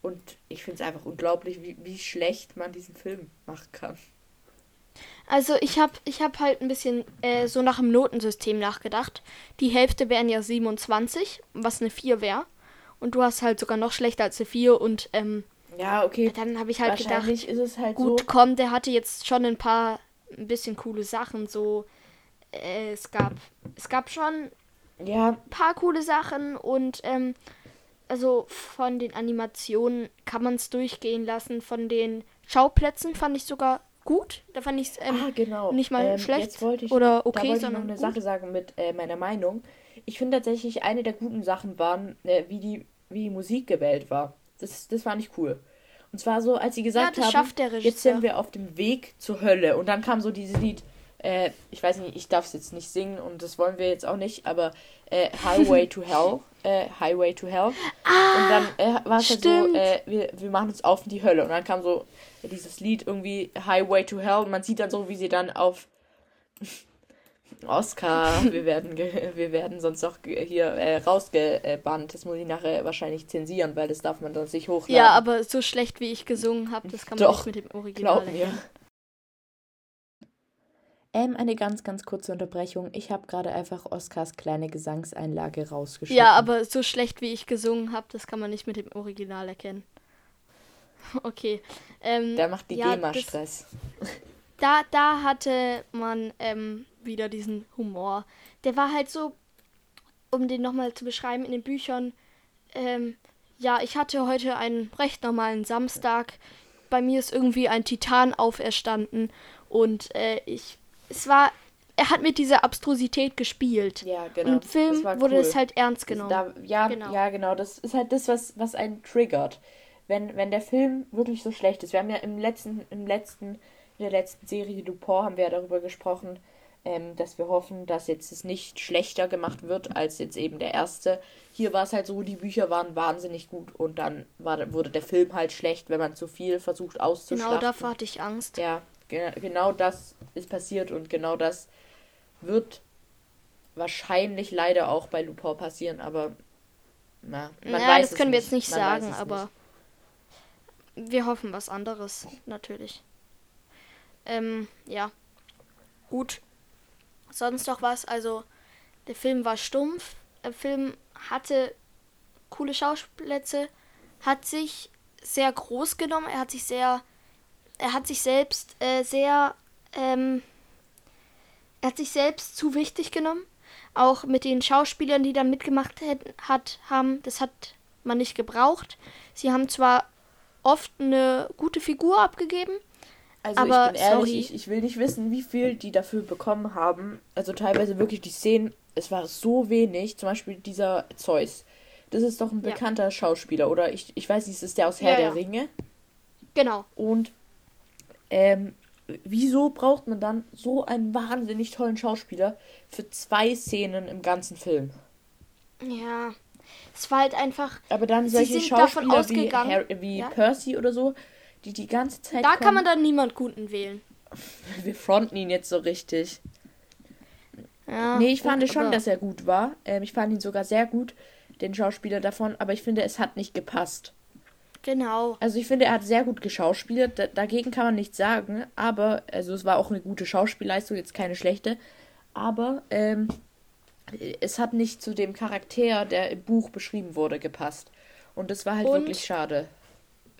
[SPEAKER 1] Und ich finde es einfach unglaublich, wie, wie schlecht man diesen Film machen kann.
[SPEAKER 2] Also ich habe ich hab halt ein bisschen äh, so nach dem Notensystem nachgedacht. Die Hälfte wären ja 27, was eine 4 wäre. Und du hast halt sogar noch schlechter als eine 4. Und ähm,
[SPEAKER 1] Ja, okay.
[SPEAKER 2] dann habe ich halt gedacht,
[SPEAKER 1] halt
[SPEAKER 2] gut,
[SPEAKER 1] so.
[SPEAKER 2] komm, der hatte jetzt schon ein paar ein bisschen coole Sachen. So, äh, es gab es gab schon
[SPEAKER 1] Ja,
[SPEAKER 2] ein paar coole Sachen und ähm, also von den Animationen kann man es durchgehen lassen. Von den Schauplätzen fand ich sogar gut. Da fand ich es ähm,
[SPEAKER 1] ah, genau.
[SPEAKER 2] nicht mal
[SPEAKER 1] Ähm,
[SPEAKER 2] schlecht
[SPEAKER 1] Jetzt wollte ich,
[SPEAKER 2] oder
[SPEAKER 1] da
[SPEAKER 2] okay,
[SPEAKER 1] wollte ich noch
[SPEAKER 2] sondern
[SPEAKER 1] eine
[SPEAKER 2] gut.
[SPEAKER 1] Sache sagen mit äh, meiner Meinung. Ich finde tatsächlich, eine der guten Sachen waren, äh, wie, die, wie die Musik gewählt war. Das, das fand ich cool. Und zwar so, als sie gesagt
[SPEAKER 2] das
[SPEAKER 1] haben, jetzt sind wir auf dem Weg zur Hölle. Und dann kam so dieses Lied, äh, ich weiß nicht, ich darf es jetzt nicht singen und das wollen wir jetzt auch nicht, aber äh, Highway to Hell (laughs) äh, Highway to Hell. Ah, und dann äh, war es halt so, äh, wir, wir machen uns auf in die Hölle. Und dann kam so dieses Lied irgendwie Highway to Hell. Und man sieht dann so, wie sie dann auf Oscar, wir werden, wir werden sonst auch hier äh, rausgebannt. Das muss ich nachher wahrscheinlich zensieren, weil das darf man sonst nicht hochladen.
[SPEAKER 2] Ja, aber so schlecht wie ich gesungen habe, das kann man Doch, nicht mit dem Original glaub mir.
[SPEAKER 1] Ähm, eine ganz, ganz kurze Unterbrechung. Ich habe gerade einfach Oscars kleine Gesangseinlage rausgeschnitten.
[SPEAKER 2] Ja, aber so schlecht wie ich gesungen habe, das kann man nicht mit dem Original erkennen. (laughs) okay. Ähm,
[SPEAKER 1] da macht die ja, GEMA Stress.
[SPEAKER 2] Da, da hatte man ähm, wieder diesen Humor. Der war halt so, um den nochmal zu beschreiben, in den Büchern. Ähm, ja, ich hatte heute einen recht normalen Samstag. Bei mir ist irgendwie ein Titan auferstanden und äh, ich es war, er hat mit dieser Abstrusität gespielt. Ja, genau. Und im Film wurde es halt ernst genommen.
[SPEAKER 1] Da, ja, genau. ja, genau. Das ist halt das, was, was einen triggert. Wenn, wenn der Film wirklich so schlecht ist. Wir haben ja im letzten, im letzten, in der letzten Serie Dupont haben wir ja darüber gesprochen, ähm, dass wir hoffen, dass jetzt es nicht schlechter gemacht wird als jetzt eben der erste. Hier war es halt so, die Bücher waren wahnsinnig gut und dann war, wurde der Film halt schlecht, wenn man zu viel versucht auszuschlachten.
[SPEAKER 2] Genau, davor hatte ich Angst.
[SPEAKER 1] Ja, genau das ist passiert und genau das wird wahrscheinlich leider auch bei Lupin passieren, aber na, man ja, weiß
[SPEAKER 2] das können wir jetzt nicht man sagen, aber nicht. wir hoffen was anderes, natürlich. Ähm, ja. Gut. Sonst noch was? Also, der Film war stumpf. Der Film hatte coole Schauplätze, hat sich sehr groß genommen, er hat sich sehr er hat sich selbst äh, sehr, ähm, er hat sich selbst zu wichtig genommen. Auch mit den Schauspielern, die dann mitgemacht hat, haben, das hat man nicht gebraucht. Sie haben zwar oft eine gute Figur abgegeben,
[SPEAKER 1] also aber, ich bin ehrlich, ich, ich, will nicht wissen, wie viel die dafür bekommen haben. Also teilweise wirklich die Szenen, es war so wenig. Zum Beispiel dieser Zeus. Das ist doch ein bekannter ja. Schauspieler, oder? Ich, ich weiß nicht, ist der aus Herr ja, der ja. Ringe?
[SPEAKER 2] Genau.
[SPEAKER 1] Und ähm, wieso braucht man dann so einen wahnsinnig tollen Schauspieler für zwei Szenen im ganzen Film?
[SPEAKER 2] Ja, es war halt einfach.
[SPEAKER 1] Aber dann solche Schauspieler wie, Harry, wie ja? Percy oder so, die die ganze Zeit.
[SPEAKER 2] Da kommen, kann man dann niemand Guten wählen. (laughs)
[SPEAKER 1] Wir fronten ihn jetzt so richtig. Ja, nee, ich fand schon, dass er gut war. Ähm, ich fand ihn sogar sehr gut, den Schauspieler davon, aber ich finde, es hat nicht gepasst.
[SPEAKER 2] Genau.
[SPEAKER 1] Also ich finde, er hat sehr gut geschauspielt. D dagegen kann man nichts sagen. Aber, also es war auch eine gute Schauspielleistung, jetzt keine schlechte. Aber ähm, es hat nicht zu dem Charakter, der im Buch beschrieben wurde, gepasst. Und das war halt Und wirklich schade.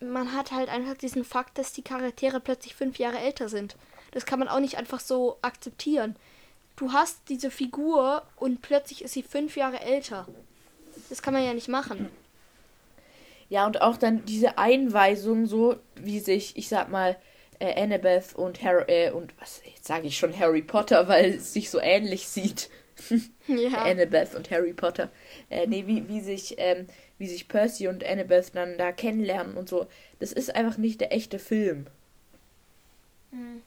[SPEAKER 2] Man hat halt einfach diesen Fakt, dass die Charaktere plötzlich fünf Jahre älter sind. Das kann man auch nicht einfach so akzeptieren. Du hast diese Figur und plötzlich ist sie fünf Jahre älter. Das kann man ja nicht machen.
[SPEAKER 1] Ja, und auch dann diese Einweisung, so wie sich, ich sag mal, äh, Annabeth und Harry, äh, und was, jetzt sage ich schon Harry Potter, weil es sich so ähnlich sieht. (laughs) ja. Annabeth und Harry Potter. Äh, nee, wie, wie sich, ähm, wie sich Percy und Annabeth dann da kennenlernen und so. Das ist einfach nicht der echte Film. Mhm.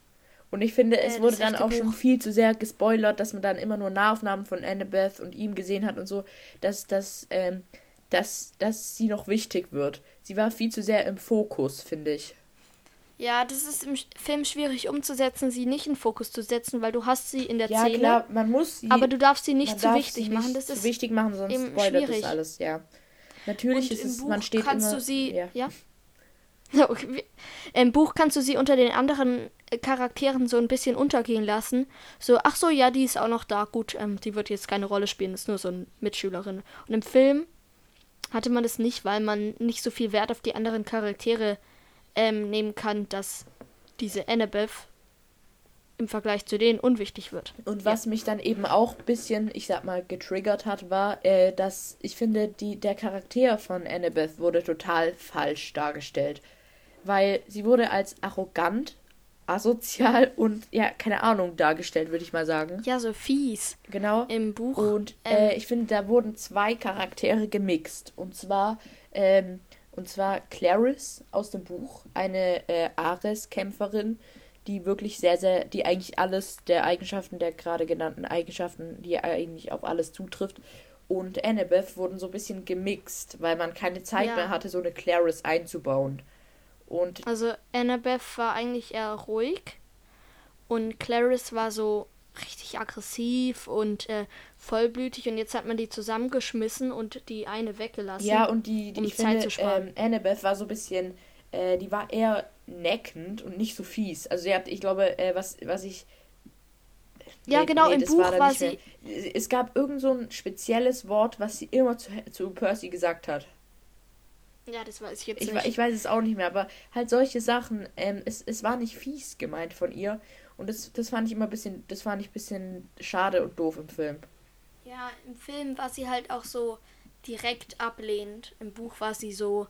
[SPEAKER 1] Und ich finde, es äh, wurde dann auch Buch. schon viel zu sehr gespoilert, dass man dann immer nur Nahaufnahmen von Annabeth und ihm gesehen hat und so, dass das, ähm, dass, dass sie noch wichtig wird. Sie war viel zu sehr im Fokus, finde ich.
[SPEAKER 2] Ja, das ist im Film schwierig umzusetzen, sie nicht in Fokus zu setzen, weil du hast sie in der
[SPEAKER 1] ja, Szene. Ja, klar, man muss sie.
[SPEAKER 2] Aber du darfst sie nicht zu wichtig machen. Das
[SPEAKER 1] ist zu wichtig machen, sonst spoilert schwierig. das alles, ja. Natürlich
[SPEAKER 2] Und
[SPEAKER 1] ist es,
[SPEAKER 2] Buch
[SPEAKER 1] man steht
[SPEAKER 2] kannst
[SPEAKER 1] immer,
[SPEAKER 2] du sie, ja. ja? (laughs) Okay. Im Buch kannst du sie unter den anderen Charakteren so ein bisschen untergehen lassen. So, ach so, ja, die ist auch noch da. Gut, ähm, die wird jetzt keine Rolle spielen, ist nur so eine Mitschülerin. Und im Film hatte man das nicht, weil man nicht so viel Wert auf die anderen Charaktere ähm, nehmen kann, dass diese Annabeth im Vergleich zu denen unwichtig wird.
[SPEAKER 1] Und was ja. mich dann eben auch ein bisschen, ich sag mal, getriggert hat, war, äh, dass ich finde, die, der Charakter von Annabeth wurde total falsch dargestellt. Weil sie wurde als arrogant asozial (laughs) und ja, keine Ahnung, dargestellt, würde ich mal sagen.
[SPEAKER 2] Ja, so fies.
[SPEAKER 1] Genau.
[SPEAKER 2] Im Buch.
[SPEAKER 1] Und ähm, äh, ich finde, da wurden zwei Charaktere gemixt. Und zwar, ähm, und zwar Clarice aus dem Buch, eine äh, Ares-Kämpferin, die wirklich sehr, sehr, die eigentlich alles der Eigenschaften, der gerade genannten Eigenschaften, die eigentlich auf alles zutrifft. und Annabeth wurden so ein bisschen gemixt, weil man keine Zeit
[SPEAKER 2] Ja.
[SPEAKER 1] mehr hatte, so eine Clarice einzubauen. Und
[SPEAKER 2] Also Annabeth war eigentlich eher ruhig und Clarice war so richtig aggressiv und äh, vollblütig und jetzt hat man die zusammengeschmissen und die eine weggelassen.
[SPEAKER 1] ja, und die, die
[SPEAKER 2] um
[SPEAKER 1] ich
[SPEAKER 2] Zeit
[SPEAKER 1] finde,
[SPEAKER 2] zu sparen.
[SPEAKER 1] ähm, Annabeth war so ein bisschen, äh, die war eher neckend und nicht so fies. Also sie hat, ich glaube, äh, was, was ich
[SPEAKER 2] Ja,
[SPEAKER 1] Nee,
[SPEAKER 2] genau,
[SPEAKER 1] nee,
[SPEAKER 2] im
[SPEAKER 1] das
[SPEAKER 2] Buch
[SPEAKER 1] da
[SPEAKER 2] war
[SPEAKER 1] nicht mehr. Es gab irgend so ein spezielles Wort, was sie immer zu, zu Percy gesagt hat.
[SPEAKER 2] ja, das weiß ich jetzt
[SPEAKER 1] Ich,
[SPEAKER 2] nicht.
[SPEAKER 1] ich weiß es auch nicht mehr, aber halt solche Sachen, ähm, es, es war nicht fies gemeint von ihr. Und das, das fand ich immer ein bisschen, das fand ich ein bisschen schade und doof im Film.
[SPEAKER 2] ja, im Film war sie halt auch so direkt ablehnend. Im Buch war sie so.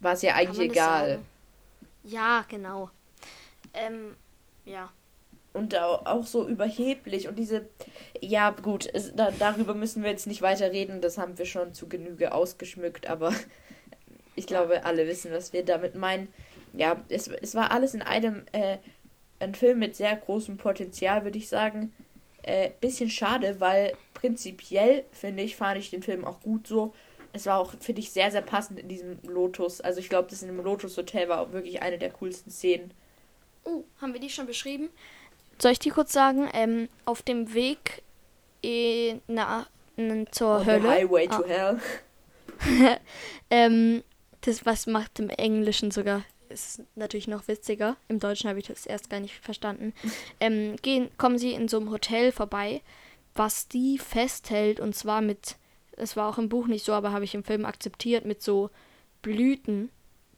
[SPEAKER 1] War es ja eigentlich egal.
[SPEAKER 2] sagen? Ja, genau. Ähm, ja.
[SPEAKER 1] Und au- auch so überheblich und diese, ja gut, es, da, darüber müssen wir jetzt nicht weiter reden, das haben wir schon zu Genüge ausgeschmückt, aber ich glaube, alle wissen, was wir damit meinen. Ja, es, es war alles in einem, äh, ein Film mit sehr großem Potenzial, würde ich sagen. Äh, bisschen schade, weil prinzipiell, finde ich, fand ich den Film auch gut so. Es war auch, finde ich, sehr, sehr passend in diesem Lotus. Also ich glaube, das in dem Lotus Hotel war auch wirklich eine der coolsten Szenen.
[SPEAKER 2] Oh, haben wir die schon beschrieben? Soll ich die kurz sagen? Ähm, auf dem Weg in, na, n- zur
[SPEAKER 1] On the
[SPEAKER 2] Hölle.
[SPEAKER 1] Highway to
[SPEAKER 2] Ah,
[SPEAKER 1] Hell. (laughs)
[SPEAKER 2] ähm, das was macht im Englischen sogar. Ist natürlich noch witziger. Im Deutschen habe ich das erst gar nicht verstanden. (laughs) Ähm, gehen, kommen sie in so einem Hotel vorbei, was die festhält und zwar mit, es war auch im Buch nicht so, aber habe ich im Film akzeptiert, mit so Blüten,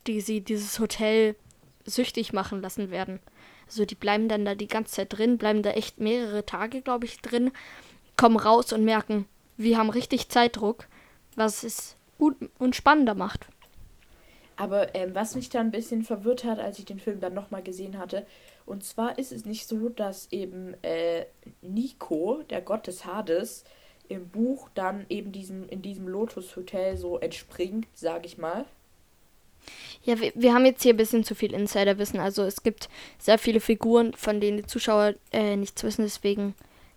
[SPEAKER 2] die sie dieses Hotel süchtig machen lassen werden. Also die bleiben dann da die ganze Zeit drin, bleiben da echt mehrere Tage, glaube ich, drin, kommen raus und merken, wir haben richtig Zeitdruck, was es gut und spannender macht.
[SPEAKER 1] Aber ähm, was mich dann ein bisschen verwirrt hat, als ich den Film dann nochmal gesehen hatte, und zwar ist es nicht so, dass eben äh, Nico, der Gott des Hades, im Buch dann eben diesem, in diesem Lotus-Hotel so entspringt, sag ich mal.
[SPEAKER 2] Ja, wir, wir haben jetzt hier ein bisschen zu viel Insiderwissen. Also es gibt sehr viele Figuren, von denen die Zuschauer äh, nichts wissen, deswegen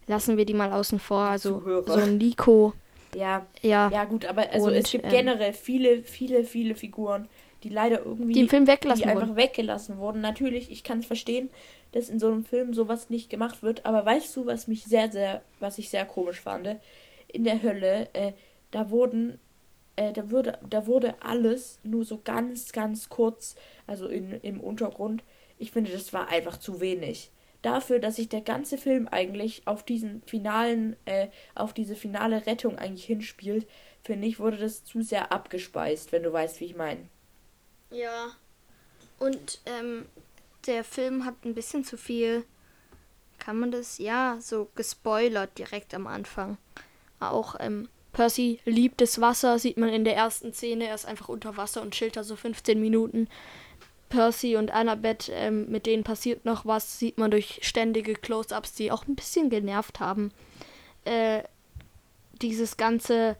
[SPEAKER 2] lassen wir die mal außen vor. Also
[SPEAKER 1] Zuhörer.
[SPEAKER 2] so ein Nico,
[SPEAKER 1] Ja,
[SPEAKER 2] ja,
[SPEAKER 1] ja gut, aber also
[SPEAKER 2] Und,
[SPEAKER 1] es gibt
[SPEAKER 2] ähm,
[SPEAKER 1] generell viele, viele, viele Figuren, die leider irgendwie
[SPEAKER 2] die im Film
[SPEAKER 1] die
[SPEAKER 2] weggelassen
[SPEAKER 1] einfach
[SPEAKER 2] wurden.
[SPEAKER 1] weggelassen wurden. Natürlich, ich kann es verstehen, dass in so einem Film sowas nicht gemacht wird, aber weißt du, was mich sehr, sehr, was ich sehr komisch fand? In der Hölle, äh, da wurden, äh, da wurde, da wurde alles nur so ganz, ganz kurz, also in, im Untergrund. Ich finde, das war einfach zu wenig. Dafür, dass sich der ganze Film eigentlich auf diesen finalen, äh, auf diese finale Rettung eigentlich hinspielt, finde ich, wurde das zu sehr abgespeist, wenn du weißt, wie ich meine.
[SPEAKER 2] Ja. Und ähm, der Film hat ein bisschen zu viel, kann man das, ja, so gespoilert direkt am Anfang. Auch ähm, Percy liebt das Wasser, sieht man in der ersten Szene. Er ist einfach unter Wasser und chillt da so 15 Minuten. Percy und Annabeth, ähm, mit denen passiert noch was, sieht man durch ständige Close-ups, die auch ein bisschen genervt haben. Äh, dieses ganze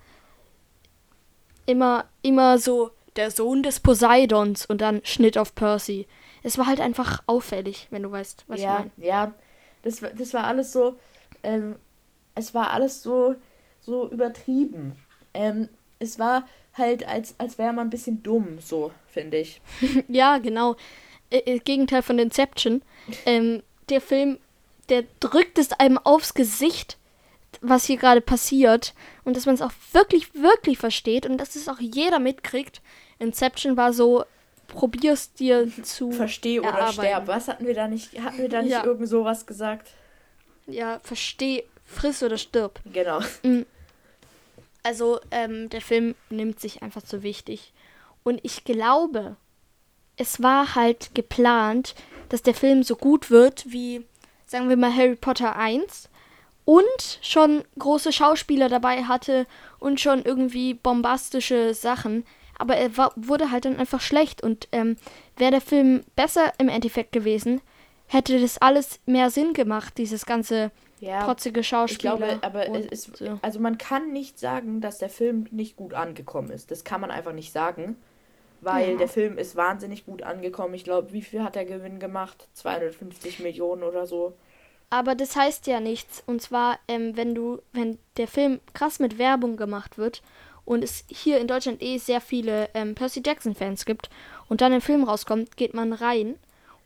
[SPEAKER 2] immer, immer so der Sohn des Poseidons und dann Schnitt auf Percy. Es war halt einfach auffällig, wenn du weißt, was
[SPEAKER 1] ja,
[SPEAKER 2] ich meine.
[SPEAKER 1] ja. Das, war- das war alles so, ähm, es war alles so, so übertrieben. Ähm, es war halt, als, als wäre man ein bisschen dumm, so, finde ich. (laughs)
[SPEAKER 2] Ja, genau. Äh, äh, Gegenteil von Inception. Ähm, der Film, der drückt es einem aufs Gesicht, was hier gerade passiert. Und dass man es auch wirklich, wirklich versteht und dass es auch jeder mitkriegt. Inception war so, probier's dir zu.
[SPEAKER 1] Versteh oder
[SPEAKER 2] erarbeiten.
[SPEAKER 1] sterb. Was hatten wir da nicht, hatten wir da nicht
[SPEAKER 2] Ja.
[SPEAKER 1] irgend sowas gesagt?
[SPEAKER 2] Ja, versteh, friss oder stirb.
[SPEAKER 1] Genau.
[SPEAKER 2] Also, ähm, der Film nimmt sich einfach zu wichtig. Und ich glaube, es war halt geplant, dass der Film so gut wird wie, sagen wir mal, Harry Potter 1 und schon große Schauspieler dabei hatte und schon irgendwie bombastische Sachen. Aber er war, wurde halt dann einfach schlecht. Und ähm, wäre der Film besser im Endeffekt gewesen, hätte das alles mehr Sinn gemacht, dieses ganze
[SPEAKER 1] Ja.
[SPEAKER 2] protzige
[SPEAKER 1] Ich
[SPEAKER 2] Schauspieler.
[SPEAKER 1] glaube, aber
[SPEAKER 2] und
[SPEAKER 1] es ist,
[SPEAKER 2] so.
[SPEAKER 1] also man kann nicht sagen, dass der Film nicht gut angekommen ist. Das kann man einfach nicht sagen, weil
[SPEAKER 2] Ja.
[SPEAKER 1] der Film ist wahnsinnig gut angekommen. Ich glaube, wie viel hat der Gewinn gemacht? 250 Millionen oder so.
[SPEAKER 2] Aber das heißt ja nichts. Und zwar, ähm, wenn du, wenn der Film krass mit Werbung gemacht wird und es hier in Deutschland eh sehr viele ähm, Percy Jackson-Fans gibt und dann ein Film rauskommt, geht man rein.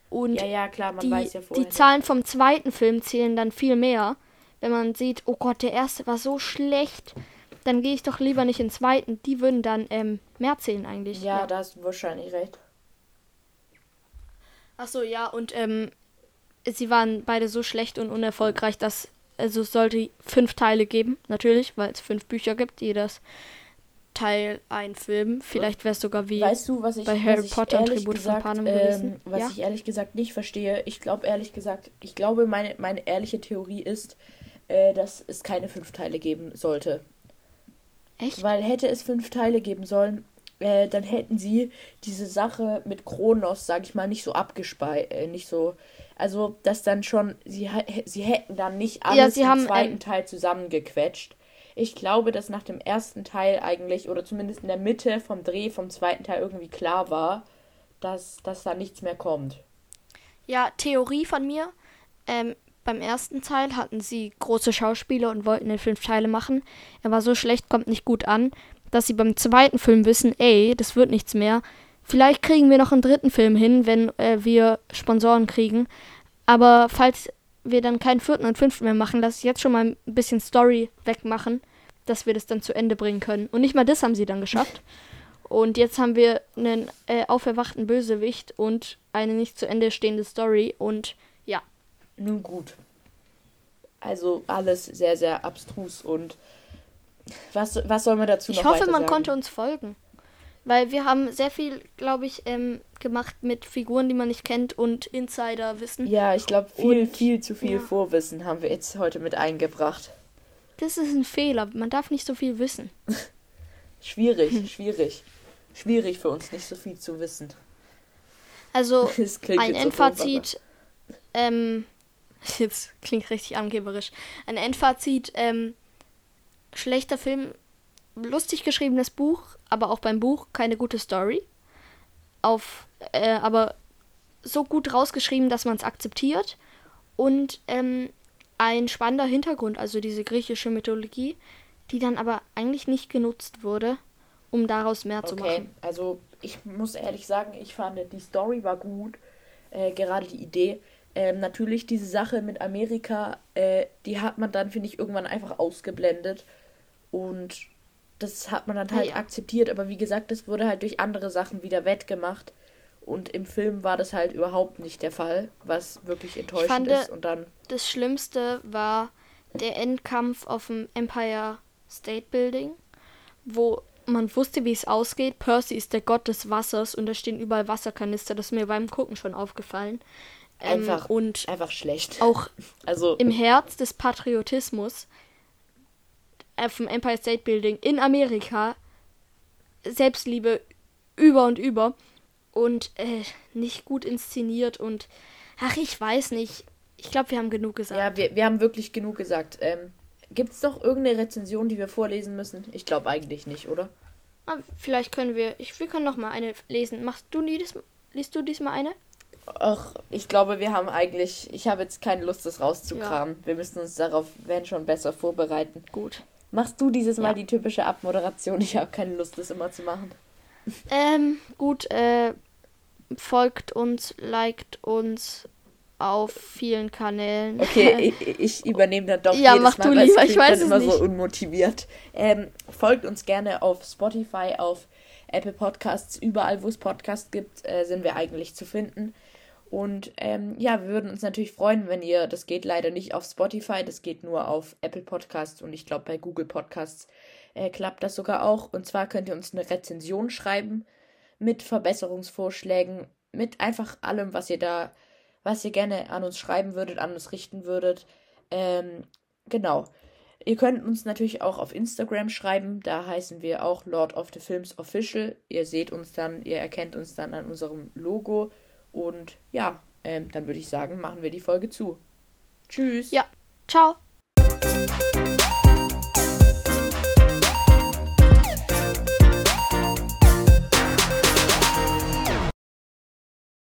[SPEAKER 2] Und
[SPEAKER 1] ja, ja, klar, man
[SPEAKER 2] die,
[SPEAKER 1] weiß ja vorher
[SPEAKER 2] die Zahlen vom zweiten Film zählen dann viel mehr. Wenn man sieht, oh Gott, der erste war so schlecht, dann gehe ich doch lieber nicht in den zweiten. Die würden dann ähm, mehr zählen eigentlich.
[SPEAKER 1] Ja, da hast du wahrscheinlich recht.
[SPEAKER 2] Achso, ja, und ähm, sie waren beide so schlecht und unerfolgreich, dass also es sollte fünf Teile geben, natürlich, weil es fünf Bücher gibt, jedes Teil ein Film. Vielleicht wäre es sogar wie
[SPEAKER 1] weißt du, was ich,
[SPEAKER 2] bei Harry Potter Tribut
[SPEAKER 1] gesagt,
[SPEAKER 2] von Panem
[SPEAKER 1] ähm,
[SPEAKER 2] gewesen.
[SPEAKER 1] Was
[SPEAKER 2] ja?
[SPEAKER 1] ich ehrlich gesagt nicht verstehe, ich glaube ehrlich gesagt, ich glaube, meine, meine ehrliche Theorie ist, äh, dass es keine fünf Teile geben sollte.
[SPEAKER 2] Echt?
[SPEAKER 1] Weil hätte es fünf Teile geben sollen, äh, dann hätten sie diese Sache mit Kronos, sag ich mal, nicht so abgespeichert, äh, nicht so, also dass dann schon, sie, sie hätten dann nicht alles
[SPEAKER 2] sie
[SPEAKER 1] im
[SPEAKER 2] haben,
[SPEAKER 1] zweiten
[SPEAKER 2] ähm,
[SPEAKER 1] Teil zusammengequetscht. Ich glaube, dass nach dem ersten Teil eigentlich, oder zumindest in der Mitte vom Dreh vom zweiten Teil irgendwie klar war, dass, dass da nichts mehr kommt.
[SPEAKER 2] Ja, Theorie von mir. Ähm, beim ersten Teil hatten sie große Schauspieler und wollten den fünf Teile machen. Er war so schlecht, kommt nicht gut an, dass sie beim zweiten Film wissen, ey, das wird nichts mehr. Vielleicht kriegen wir noch einen dritten Film hin, wenn äh, wir Sponsoren kriegen. Aber falls wir dann keinen vierten und fünften mehr machen, lass ich jetzt schon mal ein bisschen Story wegmachen, dass wir das dann zu Ende bringen können. Und nicht mal das haben sie dann geschafft. Und jetzt haben wir einen äh, auferwachten Bösewicht und eine nicht zu Ende stehende Story. Und ja,
[SPEAKER 1] Nun gut. Also alles sehr, sehr abstrus und was, was soll man dazu
[SPEAKER 2] ich
[SPEAKER 1] noch
[SPEAKER 2] hoffe,
[SPEAKER 1] weiter
[SPEAKER 2] man
[SPEAKER 1] sagen?
[SPEAKER 2] konnte uns folgen. Weil wir haben sehr viel, glaube ich, ähm, gemacht mit Figuren, die man nicht kennt und Insider-Wissen.
[SPEAKER 1] Ja, ich glaube, viel,
[SPEAKER 2] Und-
[SPEAKER 1] viel zu viel
[SPEAKER 2] ja.
[SPEAKER 1] Vorwissen haben wir jetzt heute mit eingebracht.
[SPEAKER 2] Das ist ein Fehler. Man darf nicht so viel wissen. (laughs)
[SPEAKER 1] Schwierig,
[SPEAKER 2] Hm.
[SPEAKER 1] schwierig. Schwierig für uns, nicht so viel zu wissen.
[SPEAKER 2] Also, (laughs) ein Endfazit. Ähm, (laughs) jetzt klingt richtig angeberisch. Ein Endfazit. Ähm, schlechter Film, lustig geschriebenes Buch, aber auch beim Buch keine gute Story. Auf, äh, aber so gut rausgeschrieben, dass man es akzeptiert. Und ähm, ein spannender Hintergrund, also diese griechische Mythologie, die dann aber eigentlich nicht genutzt wurde, um daraus mehr zu
[SPEAKER 1] Okay,
[SPEAKER 2] machen.
[SPEAKER 1] also ich muss ehrlich sagen, ich fand, die Story war gut, äh, gerade die Idee. Ähm, natürlich diese Sache mit Amerika, äh, die hat man dann, finde ich, irgendwann einfach ausgeblendet. Und das hat man dann halt
[SPEAKER 2] Ja.
[SPEAKER 1] akzeptiert. Aber wie gesagt, das wurde halt durch andere Sachen wieder wettgemacht. Und im Film war das halt überhaupt nicht der Fall, was wirklich enttäuschend
[SPEAKER 2] fand,
[SPEAKER 1] ist. Und dann,
[SPEAKER 2] Das Schlimmste war der Endkampf auf dem Empire State Building, wo man wusste, wie es ausgeht. Percy ist der Gott des Wassers und da stehen überall Wasserkanister. Das ist mir beim Gucken schon aufgefallen. Ähm,
[SPEAKER 1] Einfach.
[SPEAKER 2] und
[SPEAKER 1] einfach schlecht.
[SPEAKER 2] auch (laughs)
[SPEAKER 1] Also,
[SPEAKER 2] im Herz des Patriotismus auf dem Empire State Building in Amerika Selbstliebe über und über und äh, nicht gut inszeniert und ach, ich weiß nicht. Ich glaube, wir haben genug gesagt.
[SPEAKER 1] ja, wir, wir haben wirklich genug gesagt. Ähm, Gibt es doch irgendeine Rezension, die wir vorlesen müssen? Ich glaube eigentlich nicht, oder?
[SPEAKER 2] Ah, vielleicht können wir, ich, wir können noch mal eine lesen. Machst du die, dies- liest du diesmal eine?
[SPEAKER 1] Ach, ich glaube, wir haben eigentlich. Ich habe jetzt keine Lust, das rauszukramen. Wir müssen uns darauf, wenn schon, besser vorbereiten.
[SPEAKER 2] Gut.
[SPEAKER 1] Machst du dieses Mal
[SPEAKER 2] Ja.
[SPEAKER 1] die typische Abmoderation? Ich habe keine Lust, das immer zu machen.
[SPEAKER 2] Ähm, gut, äh, folgt uns, liked uns auf vielen Kanälen.
[SPEAKER 1] Okay, (laughs) ich, ich übernehme dann doch
[SPEAKER 2] Ja,
[SPEAKER 1] jedes
[SPEAKER 2] mach
[SPEAKER 1] Mal,
[SPEAKER 2] du lieber, ich weiß es
[SPEAKER 1] immer
[SPEAKER 2] nicht.
[SPEAKER 1] so unmotiviert. Ähm, folgt uns gerne auf Spotify, auf Apple Podcasts, überall, wo es Podcasts gibt, äh, sind wir eigentlich zu finden. Und ähm, ja, wir würden uns natürlich freuen, wenn ihr, das geht leider nicht auf Spotify, das geht nur auf Apple Podcasts und ich glaube bei Google Podcasts äh, klappt das sogar auch. Und zwar könnt ihr uns eine Rezension schreiben mit Verbesserungsvorschlägen, mit einfach allem, was ihr da, was ihr gerne an uns schreiben würdet, an uns richten würdet. Ähm, genau. Ihr könnt uns natürlich auch auf Instagram schreiben, da heißen wir auch Lord of the Films Official. Ihr seht uns dann, ihr erkennt uns dann an unserem Logo. Und ja, ähm, dann würde ich sagen, machen wir die Folge zu. Tschüss.
[SPEAKER 2] Ja. Ciao.